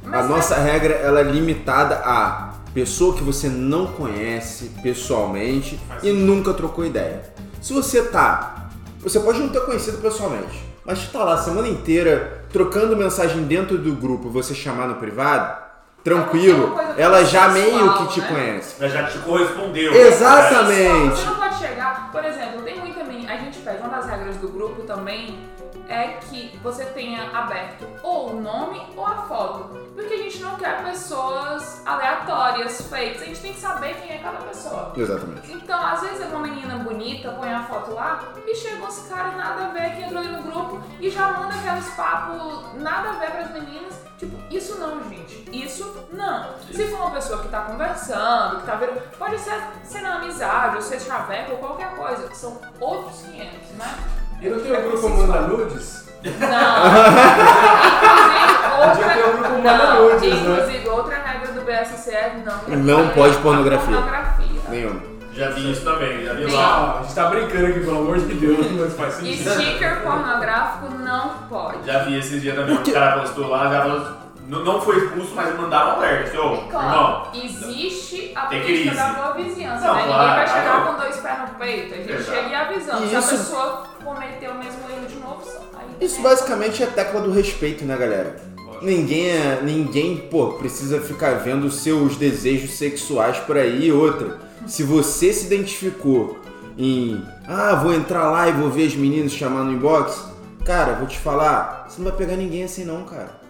tipo, A nossa regra ela é limitada a pessoa que você não conhece pessoalmente e nunca trocou ideia. Se você tá, você pode não ter conhecido pessoalmente, mas tá lá a semana inteira trocando mensagem dentro do grupo, você chamar no privado, tranquilo, É ela já pessoal, meio que te né? conhece. ela já te correspondeu. Exatamente. Pode chegar, por exemplo, tem muita menina, a gente pede, uma das regras do grupo também é que você tenha aberto ou o nome ou a foto. Porque a gente não quer pessoas aleatórias, fakes, a gente tem que saber quem é cada pessoa. Exatamente. Então, às vezes é uma menina bonita, põe a foto lá e chega uns caras nada a ver que entrou ali no grupo e já manda aqueles papos nada a ver pras meninas. Tipo, isso não, gente. Isso não. Se for uma pessoa que tá conversando, que tá vendo. Pode ser sendo amizade, ou ser chaveco, ou qualquer coisa. São outros 500, né? E não tem o grupo Manda Nudes? Não. Podia ter um grupo Inclusive, Manda. Nudes, né? Inclusive, outra regra do BSC é não. Não pode pornografia. pornografia. Nenhuma. Já vi isso também, já vi Sim. lá. A gente tá brincando aqui, pelo amor de Deus, mas faz sentido. Sticker pornográfico não pode. Já vi esses dias também, o cara postou lá, já falou, não, não foi expulso, mas mandaram alerta. Assim, ô, E claro, irmão, existe a Tem política da boa vizinhança, Não, né? claro, Ninguém vai chegar claro. com dois pés no peito. A gente Exato. chega e avisando. E Se a isso- pessoa cometer o mesmo erro de novo, aí Isso tem- basicamente é a tecla do respeito, né, galera? Ninguém, é- ninguém, pô, precisa ficar vendo os seus desejos sexuais por aí e outra. Se você se identificou em, ah, vou entrar lá e vou ver as meninas chamar no inbox, cara, vou te falar, você não vai pegar ninguém assim não, cara.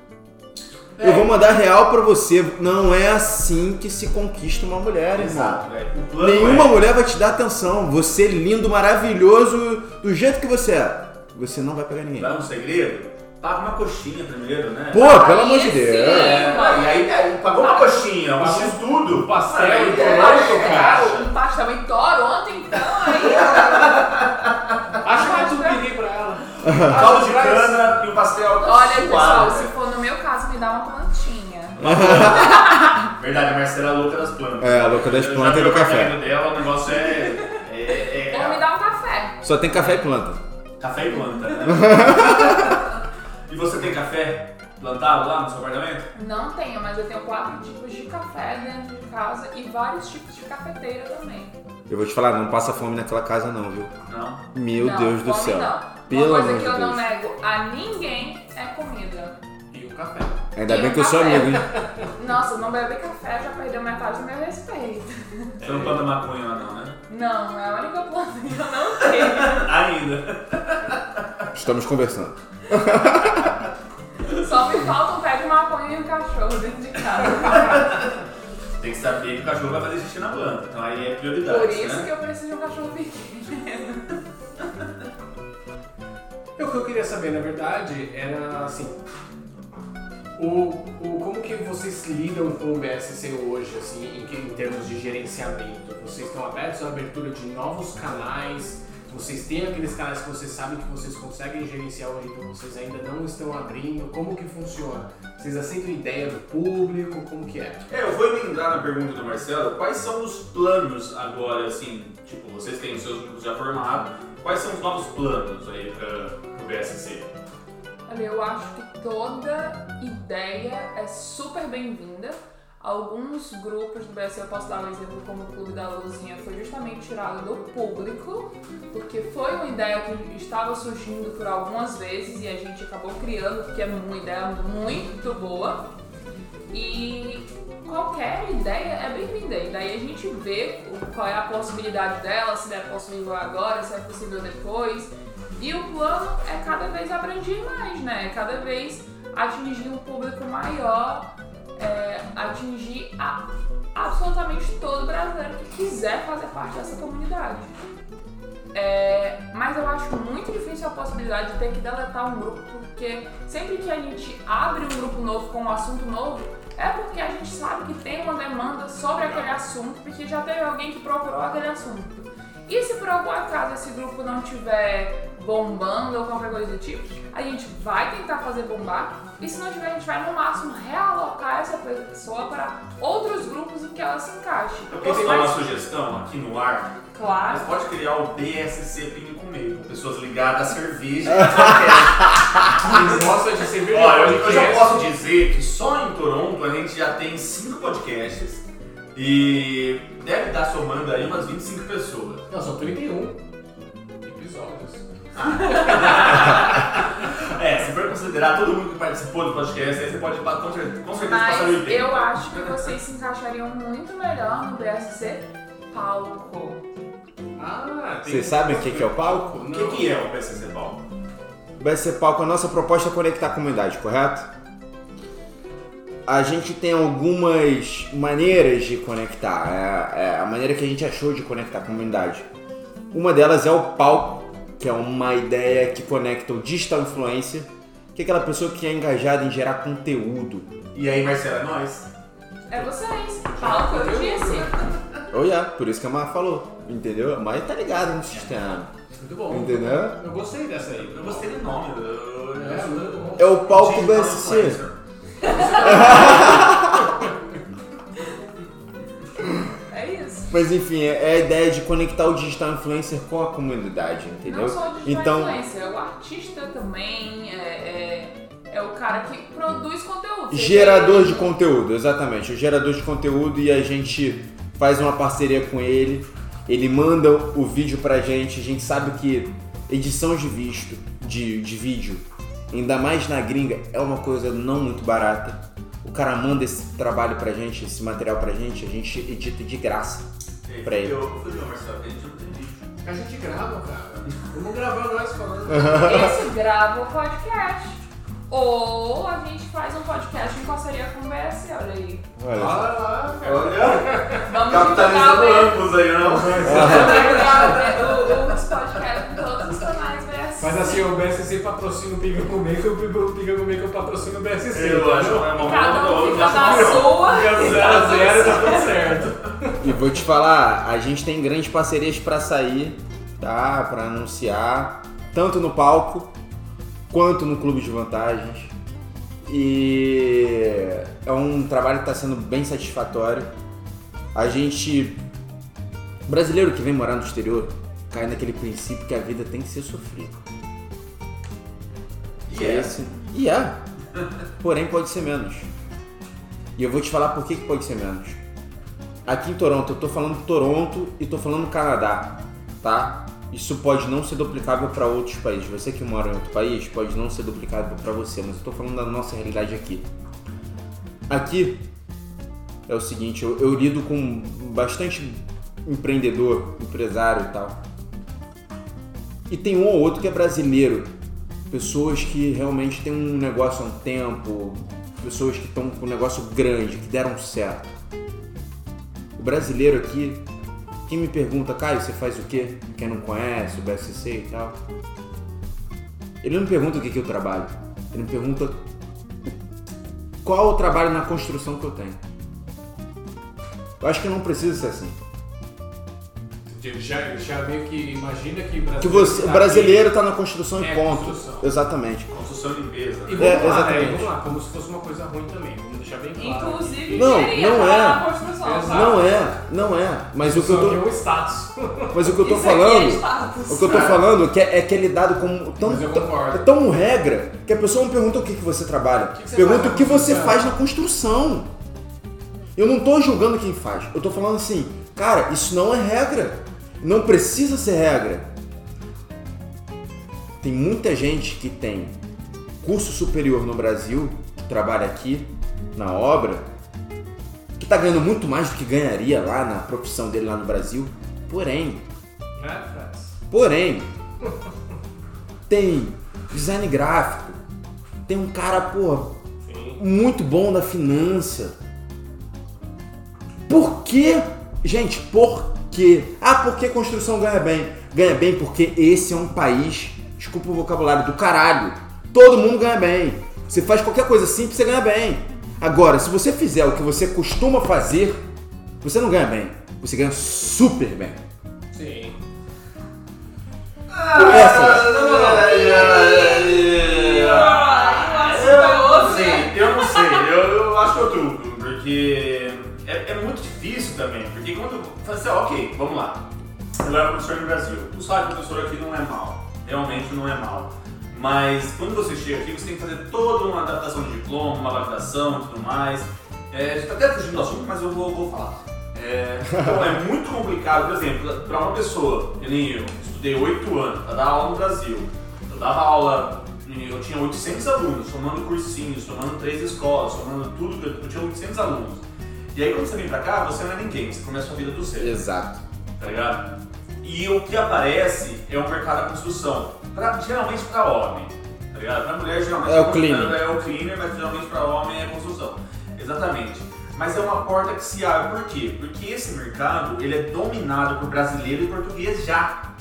Eu vou mandar real pra você, não é assim que se conquista uma mulher, irmão. Exato, velho. O plano Nenhuma é- mulher vai te dar atenção. Você lindo, maravilhoso, do jeito que você é. Você não vai pegar ninguém. Dá um segredo? Paga uma coxinha primeiro, né? Pô, pelo amor de. Deus. É, e aí é, pagou uma coxinha, um X tudo. um pastel, um é, é. Um pastel em Toronto, então, aí. Acha mais um pedi pra ela. Caldo de cana e um pastel Olha, pessoal, se for no meu caso, me dá uma plantinha. Verdade, a Marcela é louca das plantas. É, a louca das plantas e do o café. apartamento dela, o negócio é. é, é- Ou me dá um café. Só tem café e planta. Café e planta, né? e você tem café plantado lá no seu apartamento? Não tenho, mas eu tenho quatro tipos de café dentro de casa e vários tipos de cafeteira também. Eu vou te falar, não passa fome naquela casa não, viu? Não. Meu Não, Deus do fome céu. Não. Pelo Uma coisa amor que eu não nego a ninguém é comida. E o café. Ainda E bem que eu sou amigo, hein? Nossa, não beber café já perdeu metade do meu respeito. Você não planta maconha lá não, né? Não, é a única planta que eu não tenho. Ainda. Estamos conversando. Só me falta um pé de maconha e um cachorro dentro de casa. Tem que saber que o cachorro vai fazer xixi na planta. Então aí é prioridade. Por isso né? que eu preciso de um cachorro pequeno. Que eu queria saber, na verdade, era assim. O, o, como que vocês lidam com o BSC hoje, assim, em, que- em termos de gerenciamento? Vocês estão abertos à abertura de novos canais? Vocês têm aqueles canais que vocês sabem que vocês conseguem gerenciar hoje, então vocês ainda não estão abrindo. Como que funciona? Vocês aceitam ideia do público? Como que é? É, eu vou emendar na pergunta do Marcelo. Quais são os planos agora, assim, tipo, vocês têm os seus grupos já formados, quais são os novos planos aí para Olha, eu acho que toda ideia é super bem-vinda. Alguns grupos do BSC, eu posso dar um exemplo como o Clube da Luzinha, foi justamente tirado do público, porque foi uma ideia que estava surgindo por algumas vezes e a gente acabou criando, porque é uma ideia muito boa. E qualquer ideia é bem-vinda. E daí a gente vê qual é a possibilidade dela, se é possível agora, se é possível depois. E o plano é cada vez abranger mais, né? Cada vez atingir um público maior, é, atingir a- absolutamente todo brasileiro que quiser fazer parte dessa comunidade. É, mas eu acho muito difícil a possibilidade de ter que deletar um grupo, porque sempre que a gente abre um grupo novo com um assunto novo, é porque a gente sabe que tem uma demanda sobre aquele assunto, porque já teve alguém que procurou aquele assunto. E se por algum acaso esse grupo não tiver bombando ou qualquer coisa do tipo, a gente vai tentar fazer bombar. E se não tiver, a gente vai no máximo realocar essa pessoa para outros grupos em que ela se encaixe. Eu posso dar uma sugestão aqui no ar? Claro. Você pode criar o BSC Pinho com Meio, com pessoas ligadas à cerveja e gostam de cerveja? Olha, eu, eu já posso dizer que só em Toronto a gente já tem cinco podcasts e deve estar somando aí umas 25 pessoas. Não, são 31 episódios. É, se for considerar todo mundo que participou do podcast, aí você pode com certeza, com certeza passar o Mas 80. eu acho que vocês se encaixariam muito melhor no BSC palco. Ah, tem Vocês sabem o que, que é o palco? O que, que é o PCC Paulo? Vai ser palco. A nossa proposta é conectar a comunidade, correto? A gente tem algumas maneiras de conectar. É, é a maneira que a gente achou de conectar a comunidade. Uma delas é o palco, que é uma ideia que conecta o digital influencer, que é aquela pessoa que é engajada em gerar conteúdo. E aí, Marcela, é nós? É vocês. Palco, eu disse. Oh, yeah, por isso que a Mar falou, entendeu? A Mar tá ligada no sistema, Muito bom. entendeu? Eu gostei dessa aí. Eu gostei do nome. É. É o palco BSC. Mas enfim, é a ideia de conectar o digital influencer com a comunidade, entendeu? Não só o digital então, influencer, é o artista também, é, é, é o cara que produz conteúdo. Gerador de conteúdo, exatamente. O gerador de conteúdo e a gente faz uma parceria com ele. Ele manda o vídeo pra gente. A gente sabe que edição de visto, de, de vídeo, ainda mais na gringa, é uma coisa não muito barata. O cara manda esse trabalho pra gente, esse material pra gente, a gente edita de graça. Pra ele. Eu Marcelo, a gente não tem vídeo. A gente grava, cara. Vamos gravar nós falando. Esse grava o podcast. Ou a gente faz um podcast em parceria com o BS, olha aí. Olha lá, cara. Olha, Vamos capitalizando ambos aí, não? o- os podcasts em todos os canais. Mas assim, o BSC patrocina o Pinga Comer, que o Pinga Comer que eu patrocino o BSC. Eu acho que é uma Cada um fica na sua. Fica e 0 tá a tudo 0 certo. tá tudo certo. E vou te falar, a gente tem grandes parcerias pra sair, tá? Pra anunciar, tanto no palco quanto no clube de vantagens. E é um trabalho que está sendo bem satisfatório. A gente, brasileiro que vem morar no exterior, cai naquele princípio que a vida tem que ser sofrida. É. Esse- E é. Porém, pode ser menos. E eu vou te falar por que, que pode ser menos. Aqui em Toronto, eu tô falando Toronto e tô falando Canadá, tá? Isso pode não ser duplicável para outros países. Você que mora em outro país pode não ser duplicável para você, mas eu tô falando da nossa realidade aqui. Aqui é o seguinte, eu, eu lido com bastante empreendedor, empresário e tal. E tem um ou outro que é brasileiro. Pessoas que realmente têm um negócio há um tempo, pessoas que estão com um negócio grande, que deram certo. O brasileiro aqui, quem me pergunta, Caio, você faz o quê? Quem não conhece, o BSC e tal. Ele não me pergunta o que, que eu trabalho. Ele me pergunta qual o trabalho na construção que eu tenho. Eu acho que não precisa ser assim. Ele já, já meio que imagina que brasileiro. Que você, tá o brasileiro tá na construção É, e ponto. construção. Exatamente. Construção e limpeza. E né? vamos É, lá, exatamente. Vamos lá, como se fosse uma coisa ruim também. Vamos deixar bem claro. Inclusive, Não, não é. Não é, não é. Mas o que eu é tô, um status. mas o que eu tô é falando, status. o que eu tô falando é que é, é que ele é dado como tão, Mas eu tão, concordo. é tão regra que a pessoa não pergunta o que, que você trabalha. que que você pergunta o que você faz na construção. Eu não tô julgando quem faz. Eu tô falando assim, cara, isso não é regra. Não precisa ser regra. Tem muita gente que tem curso superior no Brasil, que trabalha aqui na obra, que tá ganhando muito mais do que ganharia lá na profissão dele lá no Brasil. Porém, Freds? Porém, tem design gráfico, tem um cara, pô, muito bom da finança. Por quê? Gente, por quê? Ah, porque construção ganha bem? Ganha bem porque esse é um país, desculpa o vocabulário, do caralho. Todo mundo ganha bem. Você faz qualquer coisa simples, você ganha bem. Agora, se você fizer o que você costuma fazer, você não ganha bem. Você ganha super bem. Sim. Essa. Não, não, não. Eu não sei, eu não sei. Eu, eu acho que eu truco, porque é, é também. Porque quando. Fala assim, ó, ok, vamos lá. Eu era professor no Brasil. Tu sabe que o professor aqui não é mal. Realmente não é mal. Mas quando você chega aqui, você tem que fazer toda uma adaptação de diploma, uma validação e tudo mais. É, a gente tá até fugindo do assunto, mas eu vou, vou falar. É, pô, é muito complicado, por exemplo, para uma pessoa, que nem eu, estudei oito anos para dar aula no Brasil. Eu dava aula, eu tinha 800 alunos, somando cursinhos, somando três escolas, somando tudo, eu eu tinha 800 alunos. E aí quando você vem pra cá, você não é ninguém, você começa a sua vida do zero Exato. tá ligado? E o que aparece é o mercado da construção, pra, geralmente pra homem, tá ligado? Pra mulher geralmente É o cleaner. é o cleaner, mas geralmente pra homem é construção. Exatamente. Mas é uma porta que se abre, por quê? Porque esse mercado, ele é dominado por brasileiro e português já.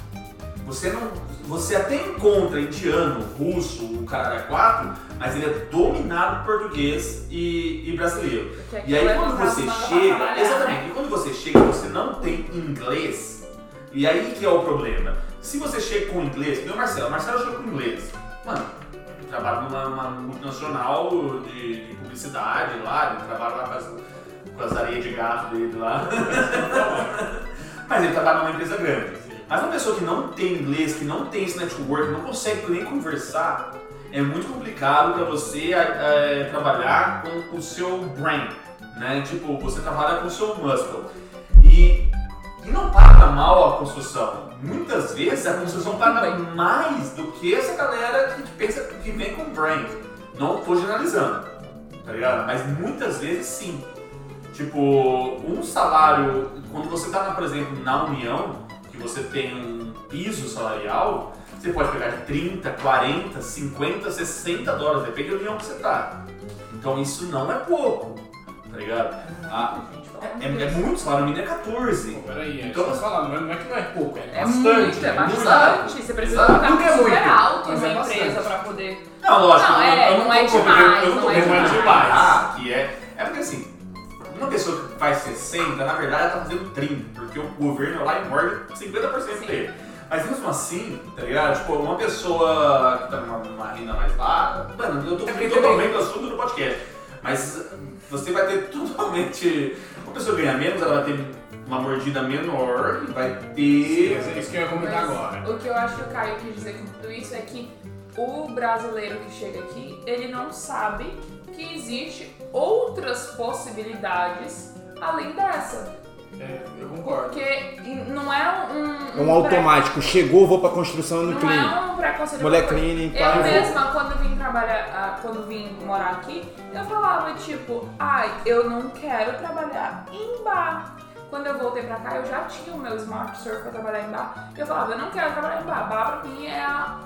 Você não, você até encontra indiano, russo, o cara quatro, mas ele é dominado por português e, e brasileiro. Aqui E aí é quando você chega, exatamente, e quando você chega e você não tem inglês, e aí que é o problema. Se você chega com inglês, o Marcelo, Marcelo chegou com inglês. Mano, ele trabalha numa, numa multinacional de, de publicidade lá, ele trabalha lá com as, com as areias de gato dele lá. Mas ele trabalha numa empresa grande. Mas uma pessoa que não tem inglês, que não tem esse network, não consegue nem conversar, é muito complicado para você é, trabalhar com o seu brain, né? Tipo, você trabalha com o seu muscle. E, e não paga mal a construção. Muitas vezes a construção paga mais do que essa galera que pensa que vem com brain. Não tô generalizando, tá ligado? Mas muitas vezes sim. Tipo, um salário, quando você tá, por exemplo, na União, você tem um piso salarial, você pode pegar de 30, 40, 50, 60 dólares, depende da união que você tá. Então isso não é pouco, tá ligado? Ah, é, é muito, salário mínimo é 14. Pô, peraí, é Então, falar, não é, não é que não é pouco, é, É bastante. muito, é muito. bastante. Você precisa Tudo é super muito, alto na é empresa pra poder. Não, lógico, Não, eu- é, eu não é demais, eu não tô não é demais. comparar que é. É porque assim, uma pessoa que faz 60, na verdade ela tá fazendo 30, porque o governo lá morde 50% Sim. dele. Mas mesmo assim, tá ligado? Tipo, uma pessoa que tá numa, numa renda mais baixa, mano, eu tô É totalmente do assunto do podcast. Mas você vai ter totalmente. Uma pessoa ganha menos, ela vai ter uma mordida menor e vai ter. É isso que eu ia comentar Mas agora. O que eu acho que o Caio quis dizer com tudo isso é que o brasileiro que chega aqui, ele não sabe que existe outras possibilidades além dessa. É, eu concordo. Porque não é um. É um automático. Chegou, vou pra construção no Não clean. é um preconceito. Mulher cleaning, Eu mesma, quando vim trabalhar, ah, quando vim morar aqui, eu falava tipo, ai, eu não quero trabalhar em bar. Quando eu voltei pra cá, eu já tinha o meu Smart Surf pra trabalhar em bar. Eu falava, eu não quero trabalhar em bar. Bar pra mim é a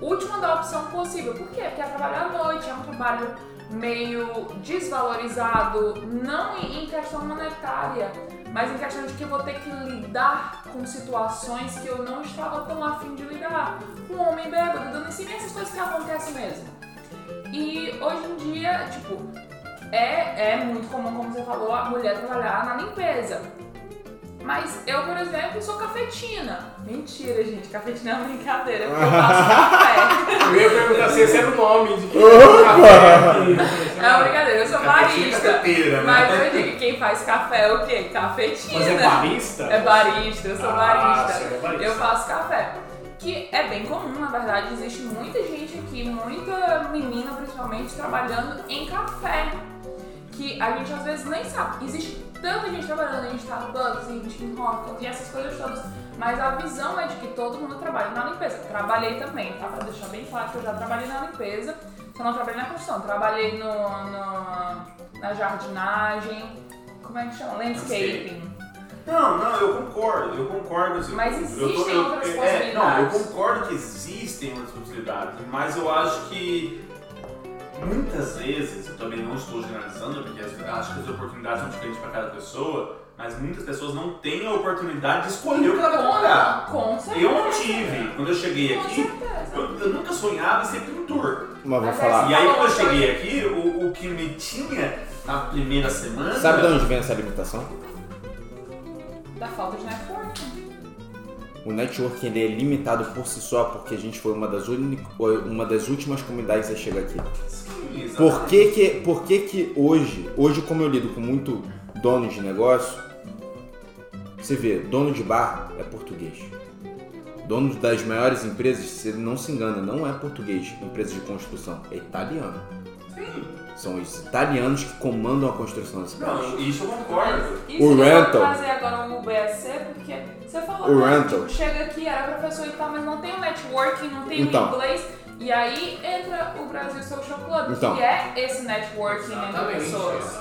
última da opção possível. Por quê? Porque é trabalhar à noite, é um trabalho meio desvalorizado, não em questão monetária, mas em questão de que eu vou ter que lidar com situações que eu não estava tão afim de lidar. Um homem bêbado, dando cima, essas coisas que acontecem mesmo. E hoje em dia, tipo, é, é muito comum, como você falou, a mulher trabalhar na limpeza. Mas eu, por exemplo, sou cafetina. Mentira, gente. Cafetina é uma brincadeira, porque eu faço café. Eu ia perguntar se esse era o nome de quem É uma brincadeira, eu sou Cafetina, barista. cafeteira, né? Mas eu digo, quem faz café é o quê? Cafetina. Mas é barista? É barista, eu sou Ah, barista. você é barista. Eu faço café. Que é bem comum, na verdade, existe muita gente aqui, muita menina principalmente, trabalhando em café. Que a gente às vezes nem sabe. Existe tanta gente trabalhando em Starbucks, em Tim Hortons e essas coisas todas. Mas a visão é de que todo mundo trabalha na limpeza. Trabalhei também, tá? Pra deixar bem claro que eu já trabalhei na limpeza. Só não trabalhei na construção. Trabalhei no, no- na jardinagem. Como é que chama? Landscaping. Não, não, eu concordo, eu concordo. Assim, Mas eu existem outras é, Não, eu possibilidades. concordo que existem outras possibilidades, mas eu acho que muitas vezes, eu também não estou generalizando, porque as- acho que as oportunidades são diferentes para cada pessoa, mas muitas pessoas não têm a oportunidade de escolher o que ela vai trabalhar. Com certeza. Eu não tive. Quando eu cheguei Com aqui, eu, eu nunca sonhava em ser pintor. Mas vou falar. E aí, quando eu cheguei aqui, o, o que me tinha na primeira semana. Sabe de onde vem essa limitação? Da falta de networking. O network ele é limitado por si só porque a gente foi uma das, uma das últimas comunidades a chegar aqui. Sim. Por que que, por que que hoje, hoje como eu lido com muito dono de negócio, você vê, dono de bar é português. Dono das maiores empresas, se ele não se engana, não é português, empresa de construção, é italiano. São os italianos que comandam a construção desse país. Não, isso eu concordo. Isso O rental. trazer agora o BSC, porque você falou, O né, rental. tipo, chega aqui, era professor e tal, mas não tem o networking, não tem Então. o inglês. E aí entra o Brasil Social Club, Então. que é esse networking entre pessoas.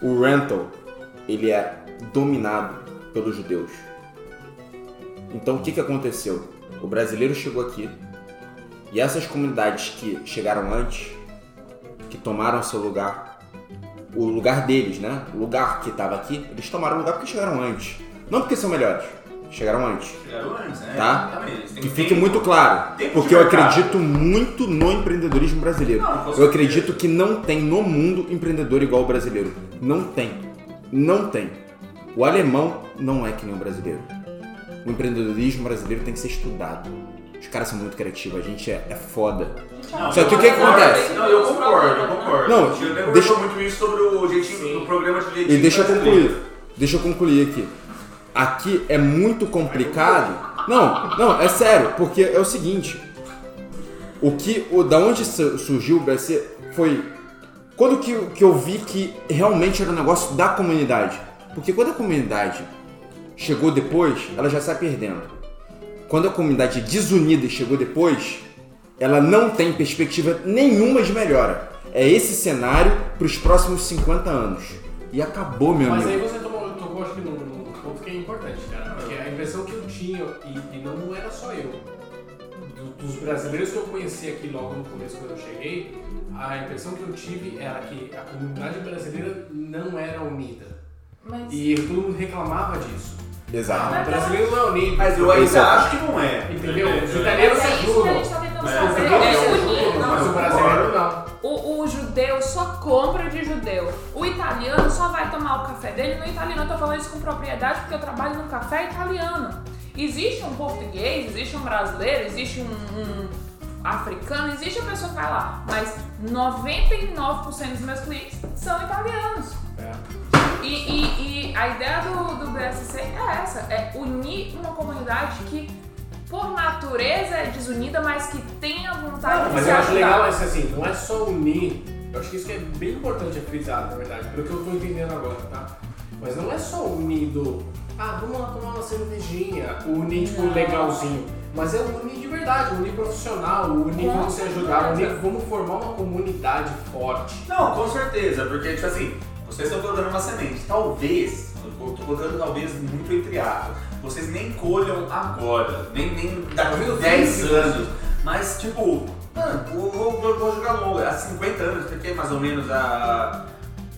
O rental, ele é dominado pelos judeus. Então o que, que aconteceu? O brasileiro chegou aqui e essas comunidades que chegaram antes, que tomaram seu lugar, o lugar deles, né? O lugar que estava aqui, eles tomaram o lugar porque chegaram antes. Não porque são melhores, chegaram antes. Chegaram antes, né? Tá? Que fique muito claro, porque eu acredito muito no empreendedorismo brasileiro. Não, Eu acredito que não tem no mundo empreendedor igual o brasileiro. Não tem. Não tem. O alemão não é que nem o brasileiro. O empreendedorismo brasileiro tem que ser estudado. Os caras são muito criativos, a gente é, é foda. Não, Só que eu o que que acontece? Não, eu concordo, eu concordo. Não, Gil deixa- muito isso sobre o jeitinho, o programa de jeitinho E deixa eu concluir. Deixa eu concluir aqui. Aqui é muito complicado. Não, não, é sério, porque é o seguinte. O que, o, da onde su- surgiu o BSC foi quando que, eu- que eu vi que realmente era um negócio da comunidade. Porque quando a comunidade chegou depois, ela já sai perdendo. Quando a comunidade desunida chegou depois, ela não tem perspectiva nenhuma de melhora. É esse cenário para os próximos 50 anos. E acabou, meu Mas aí amigo. você tocou, tocou acho que num, num ponto que é importante, cara. Porque a impressão que eu tinha, e, e não era só eu, do- dos brasileiros que eu conheci aqui logo no começo quando eu cheguei, a impressão que eu tive era que a comunidade brasileira não era unida. Mas E todo mundo reclamava disso. Exato. O brasileiro não é unido. Mas eu é ainda acho que não é. Entendeu? É, Os é. italianos se é isso que a ajudam. gente tá tentando É, Os fazer, italianos se é ajudam, unir. mas o brasileiro não. O, o judeu só compra de judeu. O italiano só vai tomar o café dele no italiano. Eu tô falando isso com propriedade porque eu trabalho num café italiano. Existe um português, existe um brasileiro, existe um, um africano, existe a pessoa que vai lá. Mas 99% dos meus clientes são italianos. E, e- e a ideia do, do BSC é essa, é unir uma comunidade que, por natureza, é desunida, mas que tem a vontade Não, de mas se eu acho legal esse assim, não é só unir. Eu acho que isso que é bem importante frisar, na verdade, pelo que eu tô entendendo agora, tá? Mas não é só unir do. Ah, vamos lá tomar uma cervejinha, unir tipo legalzinho. Mas é unir de verdade, unir profissional, unir vamos se ajudar, unir vamos formar uma comunidade forte. Não, com certeza, porque, tipo assim, vocês estão colocando uma semente. Talvez, eu tô colocando talvez muito entre aspas, vocês nem colham agora, nem, nem daqui a 10 físicos. anos, mas, tipo, mano, vou, vou, vou- jogar longo, há 50 anos, porque mais ou menos a,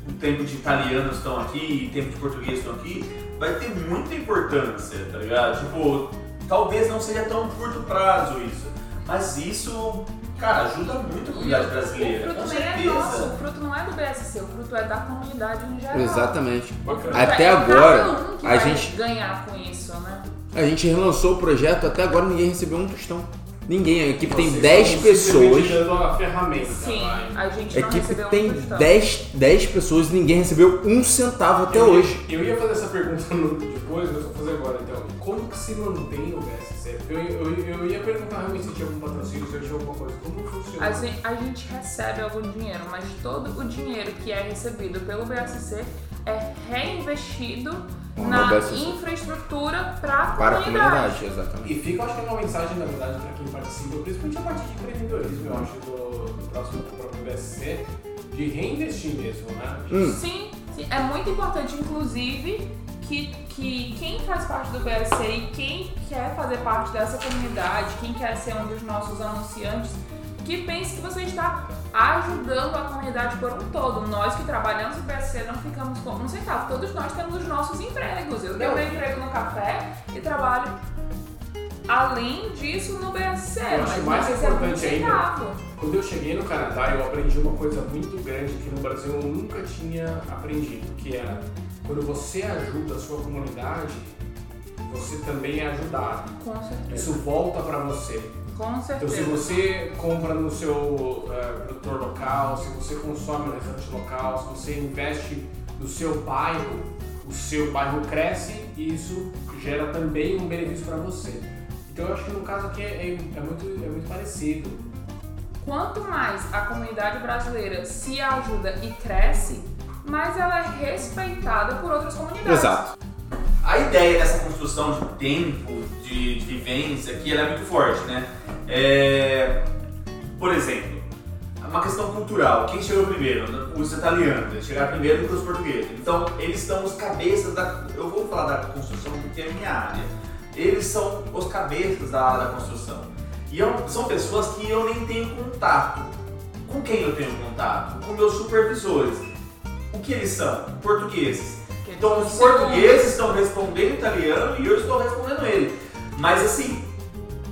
o tempo de italianos estão aqui e tempo de português estão aqui, vai ter muita importância, tá ligado? Tipo, talvez não seja tão curto prazo isso, mas isso cara, ajuda muito a comunidade brasileira. O Com fruto nem é nosso, o fruto não é do BSC, o fruto é da comunidade em geral. Exatamente. Bacana. É Até cada agora, um que a vai gente- ganhar com isso, né? A gente relançou o projeto, até agora ninguém recebeu um tostão. Ninguém. A equipe tem Vocês 10 estão pessoas. simplesmente dando a ferramenta, Sim, a gente A não equipe recebeu tem um tostão. 10, 10 pessoas e ninguém recebeu um centavo até eu hoje. Ia, eu ia fazer essa pergunta no- depois, mas eu vou fazer agora. Então, como que se mantém o BSC? Eu, eu, eu ia perguntar realmente se tinha algum patrocínio, se tinha alguma coisa. Como funciona? A gente, a gente recebe algum dinheiro, mas todo o dinheiro que é recebido pelo BSC é reinvestido No na BSC. infraestrutura para a Para a comunidade. comunidade, exatamente. E fica, acho que uma mensagem, na verdade, para quem participa, principalmente a parte de empreendedorismo, eu acho, do, do próximo próprio BSC, de reinvestir mesmo, né? Hum. Sim, sim, é muito importante, inclusive, que, que quem faz parte do BSC e quem quer fazer parte dessa comunidade, quem quer ser um dos nossos anunciantes, que pense que você está ajudando a comunidade por um todo. Nós que trabalhamos no BSC não ficamos com um centavo. Todos nós temos os nossos empregos. Eu tenho meu emprego no café e trabalho além disso no BSC, Eu acho mas mais um importante ainda-. Quando eu cheguei no Canadá, eu aprendi uma coisa muito grande que no Brasil eu nunca tinha aprendido, que era quando você ajuda a sua comunidade, você também é ajudado. Com certeza. Isso volta para você. Com Então, certeza. se você compra no seu eh, produtor local, se você consome no restaurante local, se você investe no seu bairro, o seu bairro cresce e isso gera também um benefício para você. Então, eu acho que no caso aqui é, é- é muito, é muito parecido. Quanto mais a comunidade brasileira se ajuda e cresce, mais ela é respeitada por outras comunidades. Exato. A ideia dessa construção de tempo, de, de vivência, aqui ela é muito forte, né? É, por exemplo, uma questão cultural. Quem chegou primeiro? Os italianos. Chegaram primeiro que os portugueses. Então, eles são os cabeças da... Eu vou falar da construção porque é minha área. Eles são os cabeças da da construção. E eu- são pessoas que eu nem tenho contato. Com quem eu tenho contato? Com meus supervisores. O que eles são? Portugueses. Então os portugueses estão respondendo italiano e eu estou respondendo ele. Mas assim,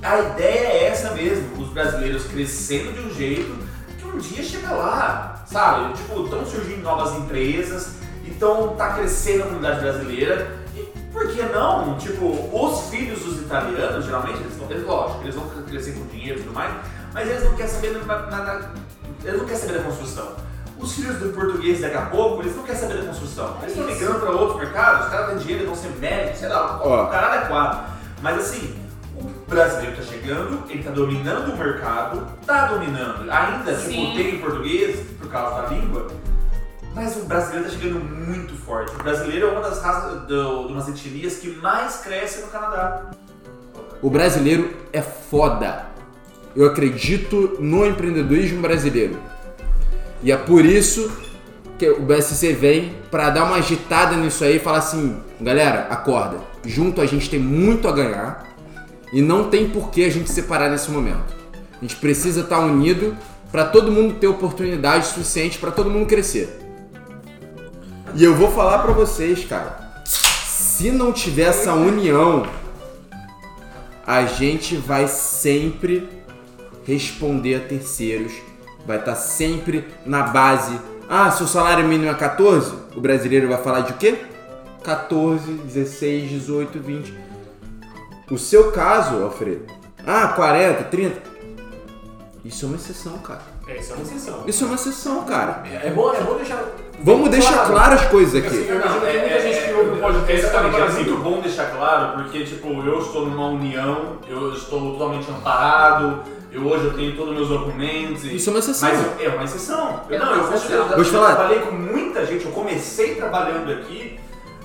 a ideia é essa mesmo, os brasileiros crescendo de um jeito que um dia chega lá, sabe? Tipo, estão surgindo novas empresas, então tá crescendo a comunidade brasileira. E por que não? Tipo, os filhos dos italianos, geralmente, eles vão, lógico, eles vão crescer com dinheiro e tudo mais, mas eles não querem saber na- na- na- eles não querem saber da construção. Os filhos do português daqui a pouco, eles não querem saber da construção. Eles estão migrando para outros mercados, os caras têm dinheiro, vão ser médicos, sei lá, o cara adequado. Mas assim, o brasileiro está chegando, ele está dominando o mercado, está dominando. Ainda, tipo, Sim. tem português por causa da língua, mas o brasileiro está chegando muito forte. O brasileiro é uma das raças, do, de umas etnias que mais cresce no Canadá. O brasileiro é foda. Eu acredito no empreendedorismo brasileiro. E é por isso que o BSC vem pra dar uma agitada nisso aí e falar assim, galera, acorda. Junto a gente tem muito a ganhar e não tem por que a gente separar nesse momento. A gente precisa estar unido pra todo mundo ter oportunidade suficiente pra todo mundo crescer. E eu vou falar pra vocês, cara, se não tiver essa união, a gente vai sempre responder a terceiros, vai estar sempre na base. Ah, seu salário mínimo é 14? O brasileiro vai falar de o quê? 14, 16, 18, 20. O seu caso, Alfredo, ah, 40, 30. Isso é uma exceção, cara. É, isso é uma exceção. Isso é uma exceção, cara. É bom, é bom deixar. Vamos deixar claro as coisas Assim, aqui. eu imagino que tem muita gente que ouve o podcast que tá no exatamente, é Brasil. muito bom deixar claro, porque tipo, eu estou numa união, eu estou totalmente amparado, eu hoje eu tenho todos os meus documentos. e- Isso é uma exceção. Mas eu- é uma exceção. Eu, É não, eu, com exceção. certeza, Vou te eu falar. trabalhei com muita gente, eu comecei trabalhando aqui,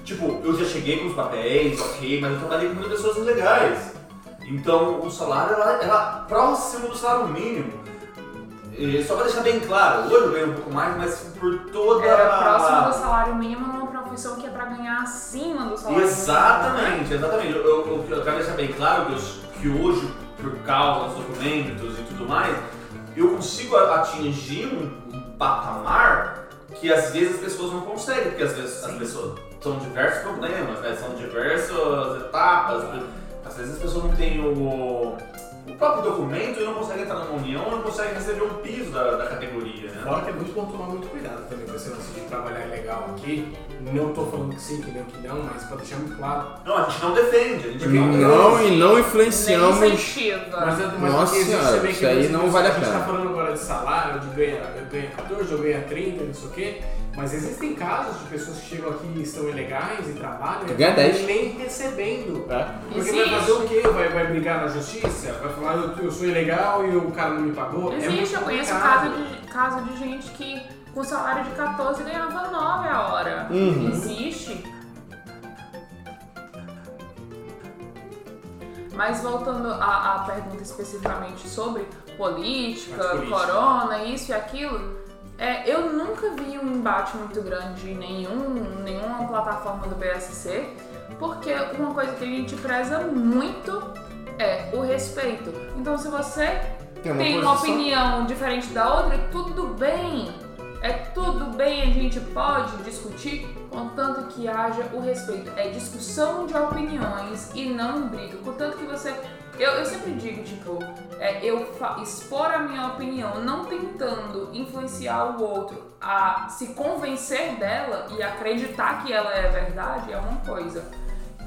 tipo, eu já cheguei com os papéis, ok, mas eu trabalhei com muitas pessoas legais. Então o salário era, era próximo do salário mínimo. E só pra deixar bem claro, hoje eu ganho um pouco mais, mas por toda Era a- próximo do salário mínimo numa profissão que é pra ganhar acima do salário Exatamente, exatamente. Eu, eu, eu quero deixar bem claro que, eu- que hoje, por causa dos documentos e tudo mais, eu consigo atingir um, um patamar que às vezes as pessoas não conseguem, porque às vezes as pessoas são diversos problemas, né? são diversas etapas. Às vezes as pessoas não têm o, o próprio documento não consegue entrar numa união, não consegue receber um piso da, da categoria, né? Fora que é muito bom tomar muito cuidado também com esse lance de trabalhar ilegal aqui. Não tô falando que sim, que não, que não, mas pra deixar muito claro. Não, a gente não defende, a gente Não, e não Nem influenciamos. incentiva. Mas, mas Nossa senhora, isso que aí não vale a A gente pena. tá falando agora de salário, de ganha, ganha 14 ou ganha 30, não sei o quê. Mas existem casos de pessoas que chegam aqui e estão ilegais e trabalham e ganha acabam 10. nem recebendo. É. Porque Existe. vai fazer o quê? Vai, vai brigar na justiça? Vai falar eu, eu sou ilegal e o cara não me pagou? é Existe, muito eu conheço caso de, caso de gente que com salário de 14 ganhava 9 a hora. Uhum. Existe. Mas voltando à, à pergunta especificamente sobre política. corona, isso e aquilo, é, eu nunca vi um embate muito grande em nenhum, nenhuma plataforma do BSC, porque uma coisa que a gente preza muito é o respeito. Então se você Tem uma tem uma opinião diferente da outra, tudo bem. É tudo bem, a gente pode discutir, contanto que haja o respeito. É discussão de opiniões e não briga. Contanto que você. Eu, eu sempre digo, tipo, é, eu expor a minha opinião, não tentando influenciar o outro a se convencer dela e acreditar que ela é verdade, é uma coisa.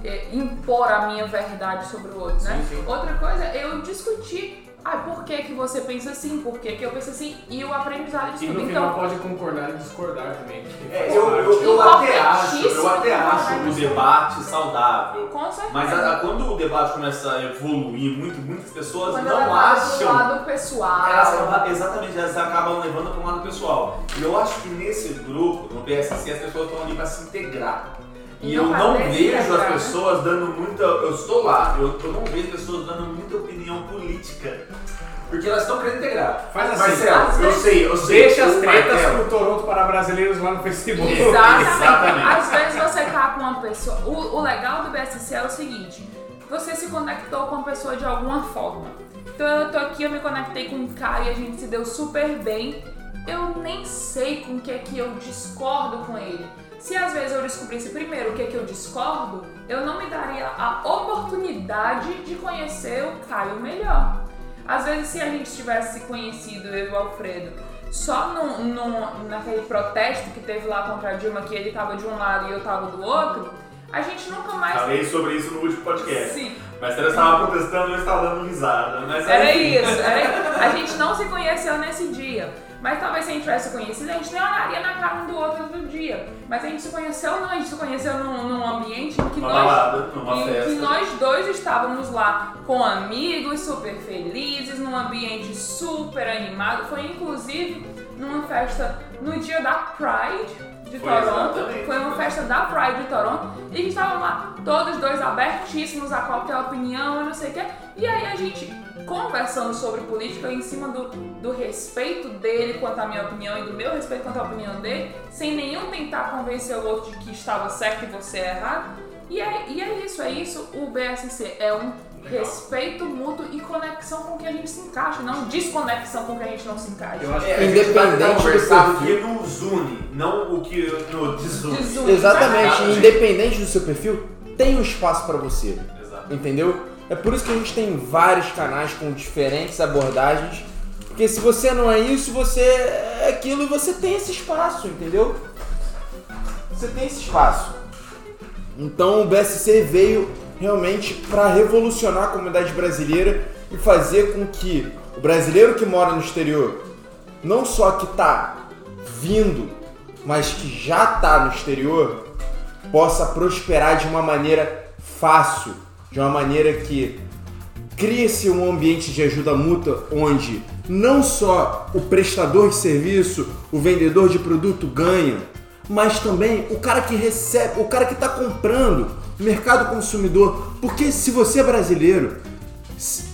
É, impor a minha verdade sobre o outro, né? Sim, sim. Outra coisa é eu discutir. Ah, por que, que você pensa assim? Por que, que eu penso assim? E o aprendizado de E tudo. no final Então, pode concordar e discordar também. É, eu, eu, eu até acho, eu até acho o isso. debate saudável. com certeza. Mas a- a- quando o debate começa a evoluir muito, muitas pessoas Quando não pro acham. lado pessoal. Elas acabam- exatamente, elas acabam levando para um lado pessoal. E eu acho que nesse grupo, no PSC, as pessoas estão ali para se integrar. E eu não vejo as né? pessoas dando muita. Eu estou lá, eu, eu não vejo pessoas dando muita opinião política. Porque elas estão querendo integrar. Faz assim, Marcelo, às eu vezes- sei, eu sei. Deixa as tretas pro Toronto para brasileiros lá no Facebook. Exatamente. Exatamente. Às vezes você tá com uma pessoa. O, o legal do BSC é o seguinte: você se conectou com a pessoa de alguma forma. Então eu tô aqui, eu me conectei com o Caio e a gente se deu super bem. Eu nem sei com o que é que eu discordo com ele. Se às vezes eu descobrisse primeiro o que é que eu discordo, eu não me daria a oportunidade de conhecer o Caio melhor. Às vezes, se a gente tivesse se conhecido, eu e o Alfredo, só num, num- naquele protesto que teve lá contra a Dilma, que ele tava de um lado e eu tava do outro, a gente nunca mais. Falei sobre isso no último podcast. Sim, Mas ela estava protestando e eu estava dando risada. Mas era enfim. isso. Era... A gente não se conheceu nesse dia. Mas talvez se a gente tivesse se conhecido, a gente nem olharia na cara um do outro no dia. Mas a gente se conheceu, não, a gente se conheceu num, num ambiente em que Uma nós balada, numa festa. que nós dois estávamos lá com amigos, super felizes, num ambiente super animado. Foi inclusive numa festa no dia da Pride de Foi Toronto. Foi uma festa da Pride de Toronto. E que estavam lá todos dois abertíssimos a qualquer opinião não sei o quê. E aí a gente conversando sobre política em cima do, do respeito dele quanto à minha opinião e do meu respeito quanto à opinião dele, sem nenhum tentar convencer o outro de que estava certo e você é errado. E é, e é isso, é isso. O BSC é um respeito mútuo e conexão com que a gente se encaixa, não desconexão com que a gente não se encaixa. Eu acho É, que vai Independente do perfil. que nos une, não o que nos desune. Desune. Exatamente, Exatamente. independente do seu perfil, tem um espaço pra você. Exato. Entendeu? É por isso que a gente tem vários canais com diferentes abordagens. Porque se você não é isso, você é aquilo e você tem esse espaço, entendeu? Você tem esse espaço. Então o BSC veio realmente para revolucionar a comunidade brasileira e fazer com que o brasileiro que mora no exterior, não só que está vindo, mas que já está no exterior, possa prosperar de uma maneira fácil, de uma maneira que cria-se um ambiente de ajuda mútua onde não só o prestador de serviço, o vendedor de produto ganha, mas também o cara que recebe, o cara que está comprando, o mercado consumidor. Porque se você é brasileiro, se,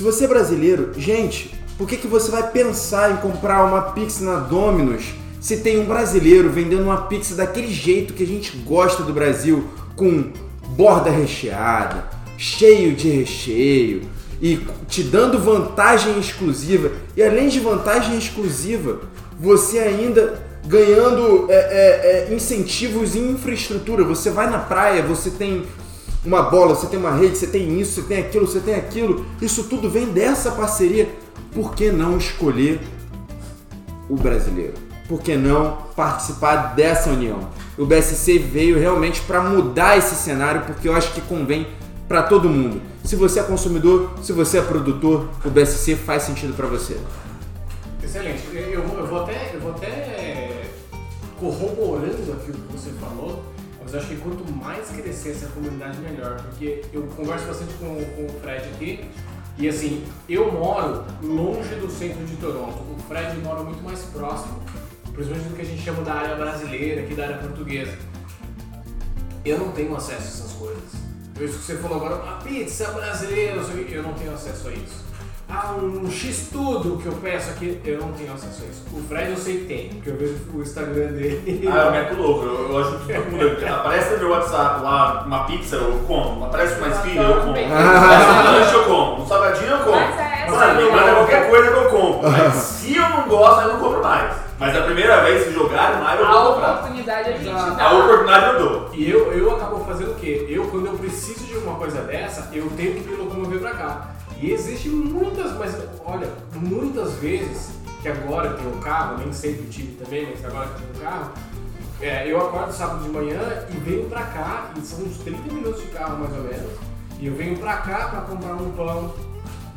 você é brasileiro, gente, por que, que você vai pensar em comprar uma pizza na Domino's se tem um brasileiro vendendo uma pizza daquele jeito que a gente gosta do Brasil, com borda recheada, cheio de recheio e te dando vantagem exclusiva. E além de vantagem exclusiva, você ainda ganhando é, é, é, incentivos em infraestrutura. Você vai na praia, você tem uma bola, você tem uma rede, você tem isso, você tem aquilo, você tem aquilo. Isso tudo vem dessa parceria. Por que não escolher o brasileiro? Por que não participar dessa união? O BSC veio realmente para mudar esse cenário, porque eu acho que convém para todo mundo. Se você é consumidor, se você é produtor, o BSC faz sentido para você. Excelente. Eu, eu vou até, eu vou até corroborando aqui o que você falou, mas eu acho que quanto mais crescer essa comunidade, melhor. Porque eu converso bastante com, com o Fred aqui, e assim, eu moro longe do centro de Toronto. O Fred mora muito mais próximo, principalmente do que a gente chama da área brasileira, aqui da área portuguesa. Eu não tenho acesso a essas coisas. Isso que você falou agora, a pizza brasileira, eu não tenho acesso a isso. Ah, um X-Tudo que eu peço aqui, eu não tenho acesso a isso. O Fred eu sei que tem, porque eu vejo o Instagram dele. Ah, eu meto louco, eu, eu ajudo todo mundo. Aparece no meu WhatsApp lá uma pizza, eu como. Aparece uma esfirra, eu como. Aparece um lanche, eu como. Um salgadinho, eu como. Mas é essa Mano, manda qualquer coisa que eu compro. Mas se gosto, eu não compro mais. Mas a primeira vez que jogarem lá, eu A vou comprar. oportunidade a gente dá. A oportunidade eu dou. E eu, eu acabo fazendo o quê? Eu, quando eu preciso de uma coisa dessa, eu tenho que me locomover pra cá. E existe muitas, mas olha, muitas vezes que agora eu tenho um carro, nem sempre tive também, mas agora que eu tenho um carro, é, eu acordo sábado de manhã e venho pra cá, e são uns 30 minutos de carro mais ou menos, e eu venho pra cá pra comprar um pão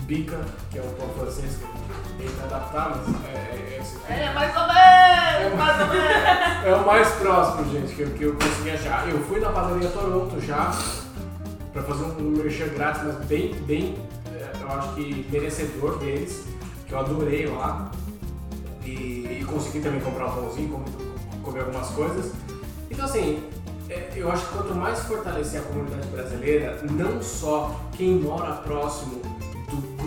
bica, que é um pão francês que que adaptar, mas é, é, é esse aqui. É, mais ou menos, mais ou menos. É o mais próximo, gente, que eu, que eu consegui achar. Eu fui na padaria Toronto já pra fazer um merchan grátis, mas bem, bem, é, eu acho que merecedor deles, que eu adorei lá. E, e consegui também comprar um pãozinho, com- comer algumas coisas. Então, assim, é, eu acho que quanto mais fortalecer a comunidade brasileira, não só quem mora próximo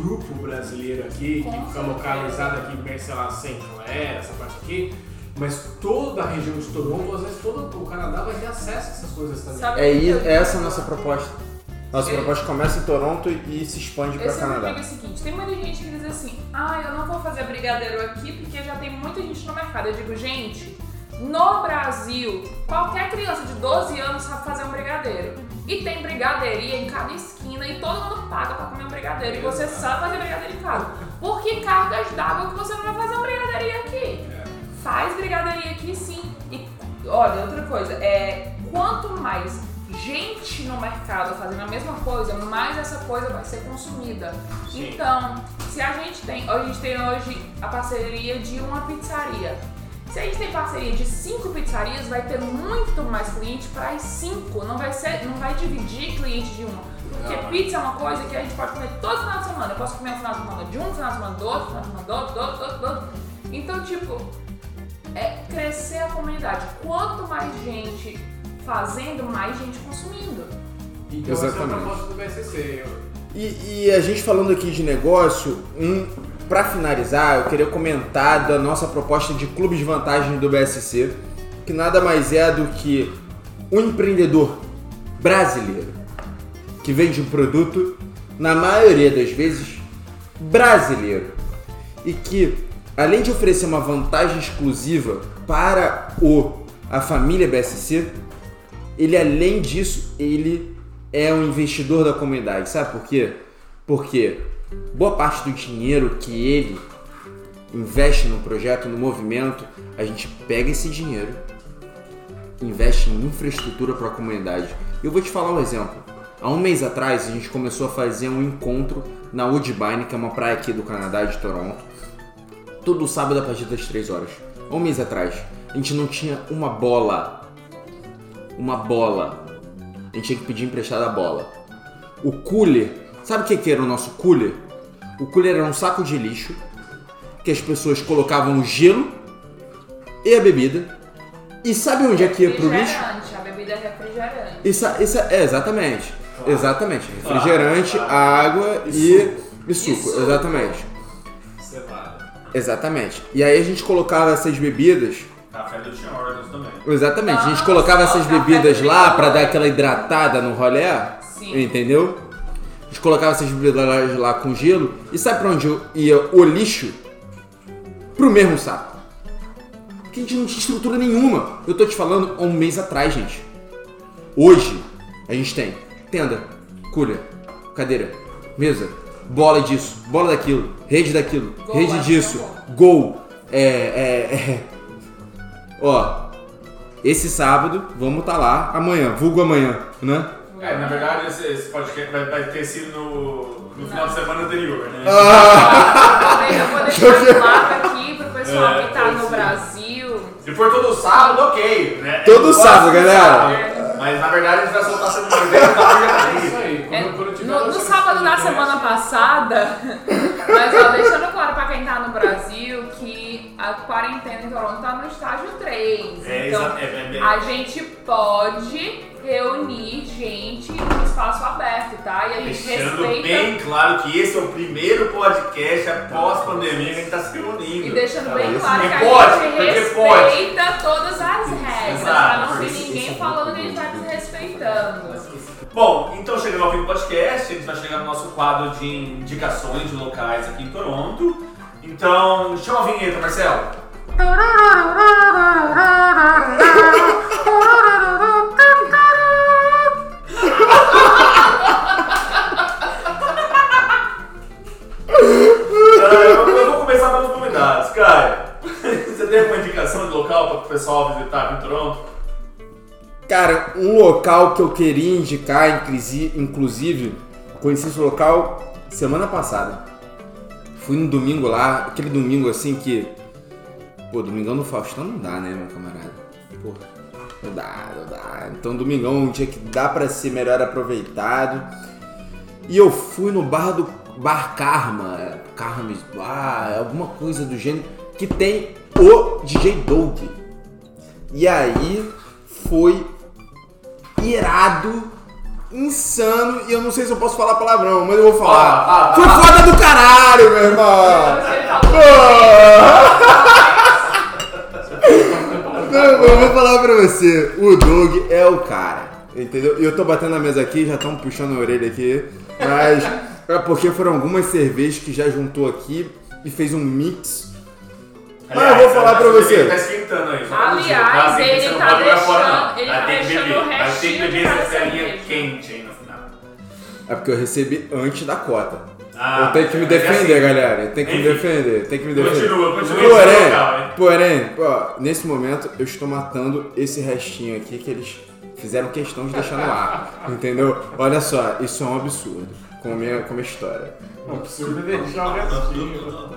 grupo brasileiro aqui, que fica localizado aqui, bem, sei lá, Saint Clair, essa parte aqui, mas toda a região de Toronto, às vezes todo o Canadá vai ter acesso a essas coisas também. Sabe É, é essa a nossa proposta. Nossa Ele- proposta começa em Toronto e se expande para é o Canadá. é o seguinte, tem muita gente que diz assim, ah, eu não vou fazer brigadeiro aqui porque já tem muita gente no mercado. Eu digo, gente, no Brasil, qualquer criança de 12 anos sabe fazer um brigadeiro. E tem brigadeiria em cada esquina e todo mundo paga pra comer um brigadeiro. E você sabe fazer brigadeiro em casa. Por que cargas d'água que você não vai fazer uma brigadeirinha aqui? Faz brigadeirinha aqui sim. E olha, outra coisa, é quanto mais gente no mercado fazendo a mesma coisa, mais essa coisa vai ser consumida. Sim. Então, se a gente tem, a gente tem hoje a parceria de uma pizzaria. Se a gente tem parceria de cinco pizzarias, vai ter muito mais cliente para as cinco. Não vai ser, não vai dividir cliente de uma. Porque Não. pizza é uma coisa que a gente pode comer todo final de semana. Eu posso comer um final de semana de um, final de semana do outro, final de semana do outro, do outro, do outro, do outro. Então, tipo, é crescer a comunidade. Quanto mais gente fazendo, mais gente consumindo. Então essa é a Exatamente. proposta do BSC. E, e a gente falando aqui de negócio, um, para finalizar, eu queria comentar da nossa proposta de clube de vantagens do BSC, que nada mais é do que um empreendedor brasileiro que vende um produto, na maioria das vezes, brasileiro. E que, além de oferecer uma vantagem exclusiva para o a família BSC, ele além disso, ele é um investidor da comunidade. Sabe por quê? Porque boa parte do dinheiro que ele investe no projeto, no movimento, a gente pega esse dinheiro, investe em infraestrutura para a comunidade. Eu vou te falar um exemplo. Há um mês atrás a gente começou a fazer um encontro na Woodbine, que é uma praia aqui do Canadá, de Toronto, todo sábado a partir das 3 horas. Há um mês atrás, a gente não tinha uma bola. Uma bola. A gente tinha que pedir emprestada a bola. O cooler, sabe o que, que era o nosso cooler? O cooler era um saco de lixo que as pessoas colocavam o gelo e a bebida. E sabe onde é que ia pro lixo? Refrigerante, a bebida é refrigerante. Isso, isso é, exatamente. Exatamente. Refrigerante, Claro, água e, e suco. suco. Exatamente. Cevada. Exatamente. E aí a gente colocava essas bebidas. Café do Tim Hortons também. Exatamente. A gente Nossa, colocava essas bebidas lá pra dar aquela hidratada no rolê. Sim. Entendeu? Gente colocava essas bebidas lá, com gelo. E sabe pra onde ia o lixo? Pro mesmo saco. Porque a gente não tinha estrutura nenhuma. Eu tô te falando há um mês atrás, gente. Hoje, a gente tem tenda, cooler, cadeira, mesa, bola disso, bola daquilo, rede daquilo, Gol, rede é disso, gol. É, é, é. Ó, esse sábado vamos estar lá amanhã, vulgo amanhã, né? É, na verdade, esse, esse podcast vai, vai ter sido no, no final de semana anterior, né? Ah, Eu vou deixar claro aqui pro pessoal É, que tá no ser. Brasil. Se for todo sábado, ok. Né? Todo sábado, galera. Mas na verdade a gente vai soltar semana que vem, É isso aí. É, no, no sábado da semana passada, mas ó, deixando claro pra quem tá no Brasil que a quarentena em Toronto tá no estágio 3. É, então, exa- é, é, é. a gente pode reunir gente no espaço aberto, tá? E a gente Deixando respeita. bem claro que esse é o primeiro podcast após pandemia que a gente tá se reunindo. E deixando bem isso claro que a pode, gente porque pode. respeita todas as regras, Exato, pra não ter ninguém falando que a gente tá desrespeitando. Bom, então chegando ao fim do podcast, a gente vai chegar no nosso quadro de indicações de locais aqui em Toronto. Então, chama a vinheta, Marcelo. Caio, você tem alguma indicação de local para o pessoal visitar aqui em Toronto? Cara, um local que eu queria indicar, inclusi- inclusive, conheci esse local semana passada. Fui no domingo lá, aquele domingo assim que. Pô, domingão no Faustão não dá, né, meu camarada? Pô, não dá, não dá. Então, domingão é um dia que dá pra ser melhor aproveitado. E eu fui no bar do Bar Karma, Karma Bar, alguma coisa do gênero, que tem o DJ Doug. E aí foi irado, insano, e eu não sei se eu posso falar palavrão, mas eu vou falar. Fala, fala, Foi fala. foda do caralho, meu irmão! Não, eu vou falar pra você, o Doug é o cara, entendeu? E eu tô batendo na mesa aqui, já estão puxando a orelha aqui, mas é porque foram algumas cervejas que já juntou aqui e fez um mix. Mas eu vou falar pra você. Ele tá esquentando aí. Aliás, tá? Assim, ele tá deixando- ele tá deixando beber. o Vai ter que restinho beber de essa cerveja. quente aí no final. É porque eu recebi antes da cota. Ah, eu tenho que me mas é defender, assim. galera. Eu tenho que me Enfim. defender. Tem que me defender. Continua, continua Porém, local, porém, ó, nesse momento eu estou matando esse restinho aqui que eles fizeram questão de deixar no ar. Entendeu? Olha só, isso é um absurdo. Com a minha, com a minha história. É absurdo deixar o restinho.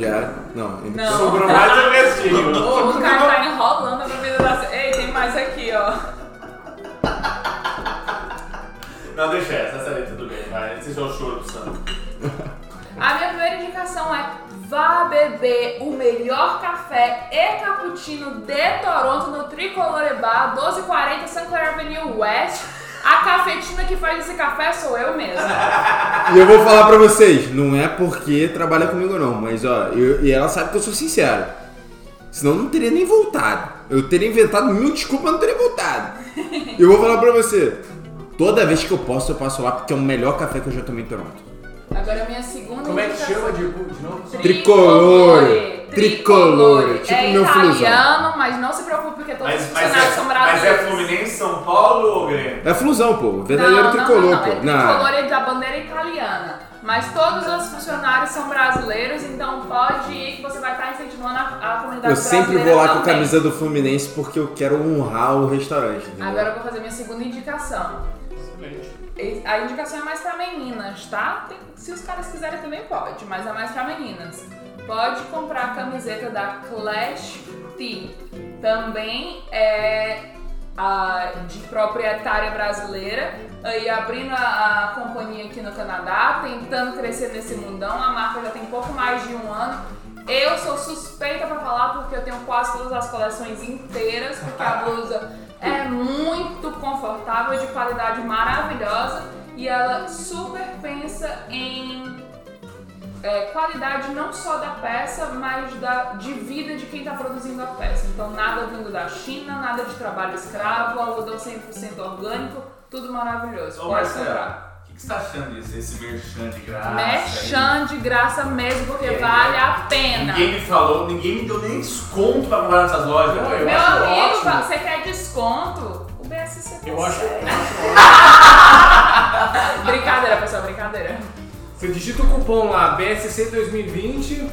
Já? Não, ainda Não. Sobrou mais um restinho. O cara tá enrolando a bebida da. Ei, tem mais aqui, ó. Não, deixa essa, essa aí tudo bem. Vai, esse é o choro do Sam. A minha primeira indicação é vá beber o melhor café e cappuccino de Toronto no Tricolore Bar, 1240 Suncoast Avenue West. A cafetina que faz esse café sou eu mesma. E eu vou falar pra vocês, não é porque trabalha comigo não, mas ó, eu- e ela sabe que eu sou sincero. Senão eu não teria nem voltado. Eu teria inventado mil desculpas, não teria voltado. E eu vou falar pra você, toda vez que eu posso, eu passo lá porque é o melhor café que eu já tomei em Toronto. Agora a minha segunda Como é que indicação. chama de, de novo? Tricolore. Tricolore. Tipo é meu italiano, mas não se preocupe porque todos os Mas, mas, funcionários é, são mas é brasileiros. Fluminense, São Paulo ou Grêmio? É flusão, pô. Verdadeiro não, tricolor, não, não, pô. É tricolor da bandeira italiana. Mas todos os funcionários são brasileiros, então pode ir que você vai estar incentivando a, a comunidade Eu sempre vou lá com a também. camisa do Fluminense porque eu quero honrar o restaurante. entendeu? Agora eu vou fazer minha segunda indicação. A indicação é mais pra meninas, tá? Tem- se os caras quiserem também pode, mas é mais pra meninas. Pode comprar a camiseta da Clash T. Também é a, de proprietária brasileira, aí abrindo a, a companhia aqui no Canadá, tentando crescer nesse mundão. A marca já tem pouco mais de um ano. Eu sou suspeita pra falar porque eu tenho quase todas as coleções inteiras, porque a blusa é muito confortável, de qualidade maravilhosa e ela super pensa em é, qualidade não só da peça, mas da, de vida de quem está produzindo a peça. Então nada vindo da China, nada de trabalho escravo, algodão 100% orgânico, tudo maravilhoso. Ô Pode Marcelo, comprar. O que, você tá achando disso? Esse merchan de graça? Merchan de graça mesmo, porque É, vale a aí? pena. Ninguém me falou, ninguém me deu nem desconto pra comprar nessas lojas. Eu Meu acho amigo, ótimo. você quer desconto? O BSC Eu acho. Brincadeira, pessoal, brincadeira. Você digita o cupom lá, BSC 2020.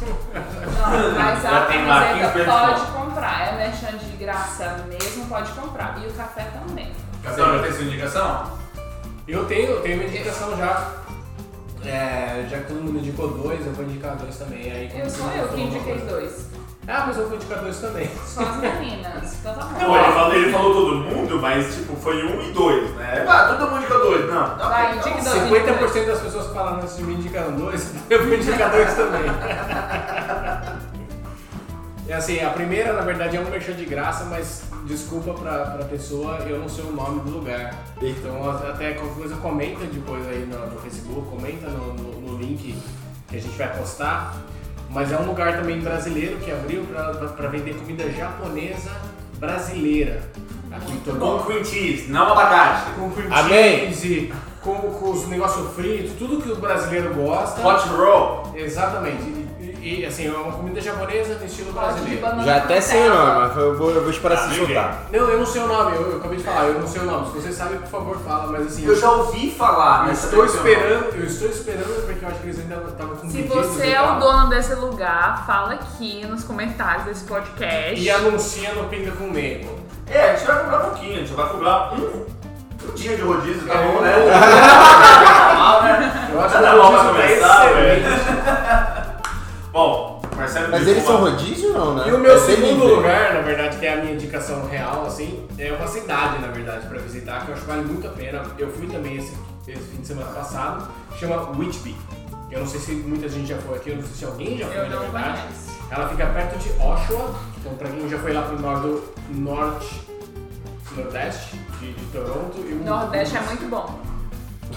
Não, mas Já a camiseta pode comprar. É merchan de graça mesmo, pode comprar. E o café também. Casal, já tem sua indicação? Eu tenho, eu tenho uma indicação já. É, já que todo mundo indicou dois, eu vou indicar dois também. Aí, Eu sou eu que indiquei coisa- dois. Ah, mas eu vou indicar dois também. Só as meninas. Então tá Não, bom. ele falou, ele falou todo mundo, mas tipo, foi um e dois, né? Ah, todo mundo indica dois. Não, tá Vai, indica então. dois. 50% das pessoas que falaram antes de mim indicaram dois, eu vou indicar dois também. É assim, a primeira na verdade é um merchan de graça, mas desculpa pra, pra pessoa, eu não sei o nome do lugar. Então até qualquer coisa comenta depois aí no, no Facebook, comenta no, no, no link que a gente vai postar. Mas é um lugar também brasileiro que abriu pra, pra, pra vender comida japonesa brasileira. Aqui em Com cream cheese, não abacate. com cream Amém. cheese, com, com os negócios fritos, tudo que o brasileiro gosta. Hot roll. Exatamente. E, assim, é uma comida japonesa no estilo brasileiro. Já até sei o nome, mas eu vou, eu vou esperar Ah, se soltar. Não, eu não sei o nome, eu, eu acabei de falar, eu não sei o nome. Se você sabe, por favor, fala, mas assim. Eu já ouvi falar, eu mas estou esperando, eu estou esperando porque eu acho que eles ainda estavam com Se você é o dono desse lugar, fala aqui nos comentários desse podcast. E anuncia no Pinga com Nego. É, a gente vai cobrar pouquinho, a gente vai cobrar um, um dia de rodízio, tá É, bom, um- né? Normal, né? Eu acho que Tá o pra rodízio tá começar, excelente. Bom, Marcelo Mas eles são rodízio não, né? E o meu É segundo lugar, na verdade, que é a minha indicação real, assim, é uma cidade, na verdade, pra visitar, que eu acho que vale muito a pena. Eu fui também esse, esse fim de semana passado, chama Whitby. Eu não sei se muita gente já foi aqui, eu não sei se alguém já foi, Eu na não verdade. conheço. Ela fica perto de Oshawa, então pra quem já foi lá pro norte, norte nordeste de, de Toronto. Eu, Nordeste é muito bom.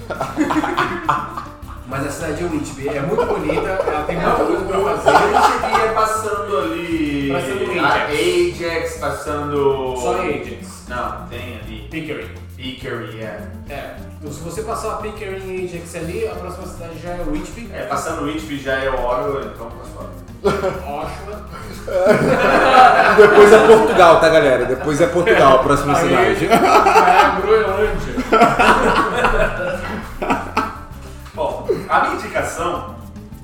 Mas a cidade de Whitby é muito bonita, ela tem muita coisa pra fazer. cheguei passando ali. Passando a Ajax. Ajax, passando. Só em Ajax. Não, tem ali. Pickering. Hickory, é. É, então se você passar a Pickering e Ajax ali, a próxima cidade já é Whitby. É, passando Whitby já é Ottawa, então fora. Oshawa. Depois é Portugal, tá, galera? Depois é Portugal, a próxima Aí, cidade. é a Groenlândia. A minha indicação,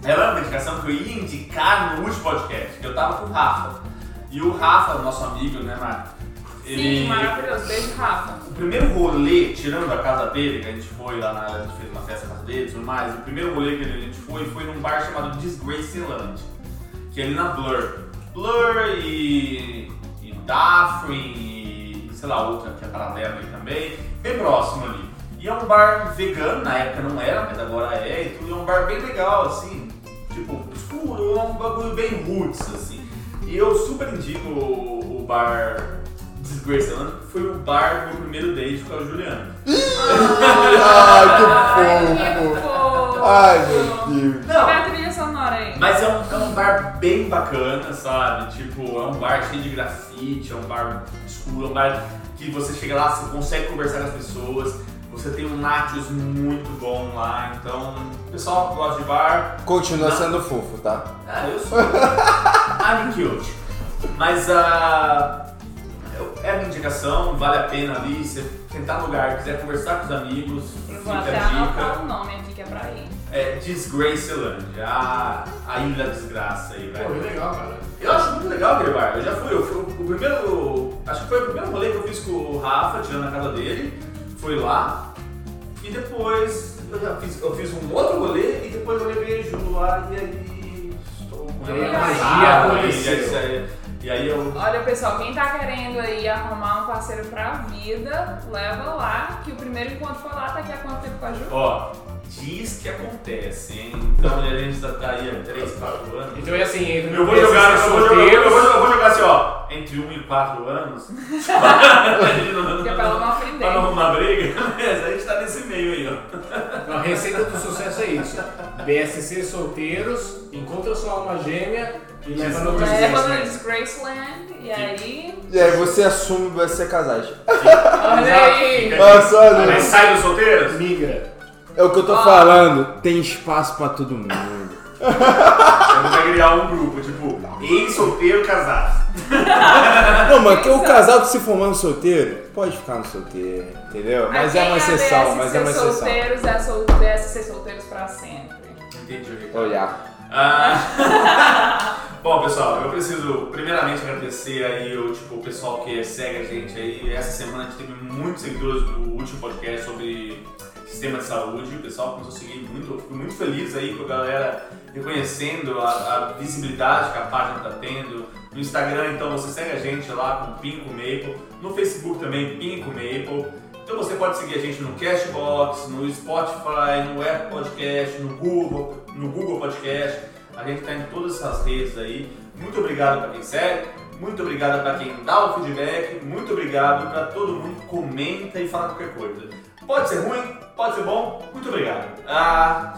ela é uma indicação que eu ia indicar no último podcast, que eu tava com o Rafa. E o Rafa, nosso amigo, né, Marco? Sim, maravilhoso. Beijo, Rafa. O primeiro rolê, tirando a casa dele, que a gente foi lá, na, a gente fez uma festa na casa dele e tudo mais, o primeiro rolê que a gente foi foi num bar chamado Disgraceland, que é ali na Blur. Blur e, e Daphne e sei lá, outra que é paralela aí também, bem próximo ali. E é um bar vegano, na época não era, mas agora é, e tudo, é um bar bem legal, assim, tipo, escuro, é um bagulho bem roots, assim. E eu super indico o, o bar Disgraceland, que foi o bar do meu primeiro date com a Juliana. Ai, que Ai, que fofo. Ai, meu Deus. Não, Vai a trilha sonora aí. Mas é um, é um bar bem bacana, sabe? Tipo, é um bar cheio de grafite, é um bar escuro, é um bar que você chega lá, você consegue conversar com as pessoas, você tem um nachos muito bom lá, então, o pessoal que gosta de bar, Continua Não. sendo fofo, tá? ah, eu sou. I'm cute. Mas a. é a minha indicação, vale a pena ali, você tentar no lugar, quiser conversar com os amigos, Eu fica vou a até dica. anotar o nome aqui que é pra ir. É Disgraceland, a, a ilha da desgraça aí, Pô, que velho. legal, cara. Eu acho muito legal aquele bar. Eu já fui, eu fui o primeiro. Acho que foi o primeiro rolê que eu fiz com o Rafa, tirando a casa dele. Fui lá. E depois eu já fiz, eu fiz um outro rolê e depois eu levei a Ju lá e aí. Estou com E aí ela magia aconteceu. E aí, e aí eu. Olha, pessoal, quem tá querendo aí arrumar um parceiro pra vida, leva lá, que o primeiro encontro foi lá, tá aqui há quanto tempo com a Ju? Ó, diz que acontece, hein? Então a gente tá aí há 3, 4 anos. Então é assim, entre Eu vou jogar, eu vou jogar, eu vou eu vou jogar assim, ó, entre 1 e 4 anos. Que é pra ela não ofender. Pra não arrumar briga, mas a gente tá nesse meio aí, ó. a receita do sucesso é isso. BSC solteiros, encontra sua alma gêmea e leva no Leva no Disgraceland. E aí. E aí você assume vai ser casais. Olha aí! Olha Mas sai dos solteiros? Migra. É o que eu tô Ó. falando. Tem espaço pra todo mundo. Gente vai criar um grupo, tipo, Ex-solteiro casado. Não, mas que o casal que se formando solteiro, pode ficar no solteiro, entendeu? Mas é uma exceção, mas é uma exceção. solteiros é solteiros, é ser solteiros pra sempre. Entendi, Ricardo. Olhar. Ah, Bom, pessoal, eu preciso primeiramente agradecer aí o, tipo, o pessoal que segue a gente aí. Essa semana a gente teve muitos seguidores do último podcast sobre sistema de saúde. O pessoal começou a seguir muito. Fico muito feliz aí com a galera reconhecendo a, a visibilidade que a página está tendo. No Instagram, então, você segue a gente lá com Pinco Maple. No Facebook também, Pinco Maple. Então você pode seguir a gente no Cashbox, no Spotify, no Apple Podcast, no Google, no Google Podcast. A gente está em todas essas redes aí. Muito obrigado para quem segue, muito obrigado para quem dá o feedback, muito obrigado para todo mundo que comenta e fala qualquer coisa. Pode ser ruim, pode ser bom, muito obrigado. Ah,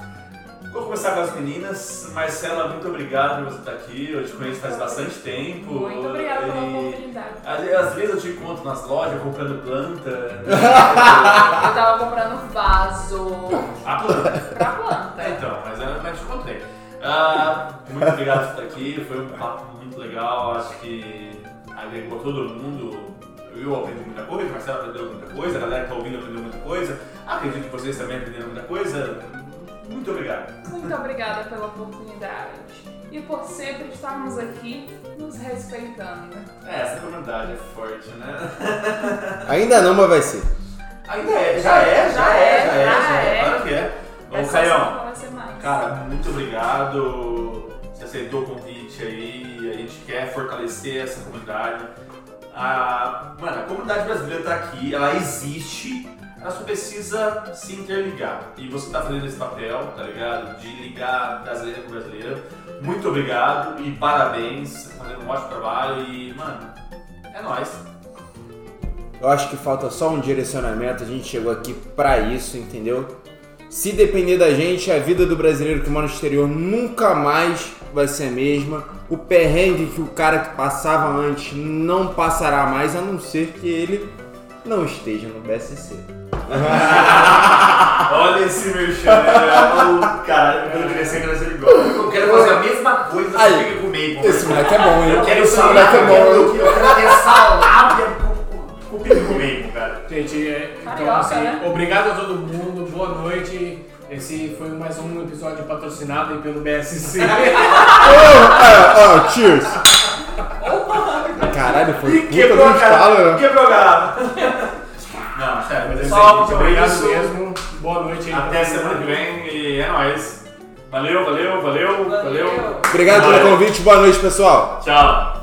vou começar com as meninas. Marcela, muito obrigado por você estar aqui. Eu te conheço faz bastante tempo. Muito obrigada pela oportunidade. às vezes eu te encontro nas lojas comprando planta. Eu tava comprando vaso A planta. pra planta. É, então, mas eu mas te encontrei. Ah, muito obrigado por estar aqui, foi um papo muito legal, acho que agregou todo mundo. Eu aprendi muita coisa, o Marcelo aprendeu muita coisa, a galera que está ouvindo aprendeu muita coisa. Acredito que vocês também aprenderam muita coisa. Muito obrigado. Muito obrigada pela oportunidade e por sempre estarmos aqui nos respeitando. É, essa comunidade é forte, né? Ainda não, mas vai ser. Ainda é, já é, já é, já é, já é, é. claro que é. Ô, Essa Caião. Cara, muito obrigado. Você aceitou o convite aí. A gente quer fortalecer essa comunidade. A, mano, a comunidade brasileira tá aqui, ela existe, ela só precisa se interligar. E você tá fazendo esse papel, tá ligado? De ligar brasileira com brasileira. Muito obrigado e parabéns. Tá fazendo um ótimo trabalho e, mano, é nóis. Eu acho que falta só um direcionamento, a gente chegou aqui pra isso, entendeu? Se depender da gente, a vida do brasileiro que mora no exterior nunca mais vai ser a mesma. O perrengue que o cara que passava antes não passará mais, a não ser que ele não esteja no BSC. Olha esse merchan, né? Caralho, eu queria ser brasileiro igual. Eu quero fazer a mesma coisa Aí, que com o Maple. Esse moleque é bom, hein? Eu quero Esse moleque é eu bom, eu quero ter salada com- com o pico com Maple, cara. Gente, é, então Carioca, assim, né? obrigado a todo mundo, boa noite. Esse foi mais um episódio patrocinado aí pelo BSC. Ó, ó, cheers! Caralho, foi E puta quebrou do estalo, né? quebrou. Não, sério, Mas é muito obrigado isso. mesmo. Boa noite aí. Até semana que vem e é nóis. Valeu, valeu, valeu, valeu. Valeu. Obrigado pelo Valeu. convite, boa noite, pessoal. Tchau.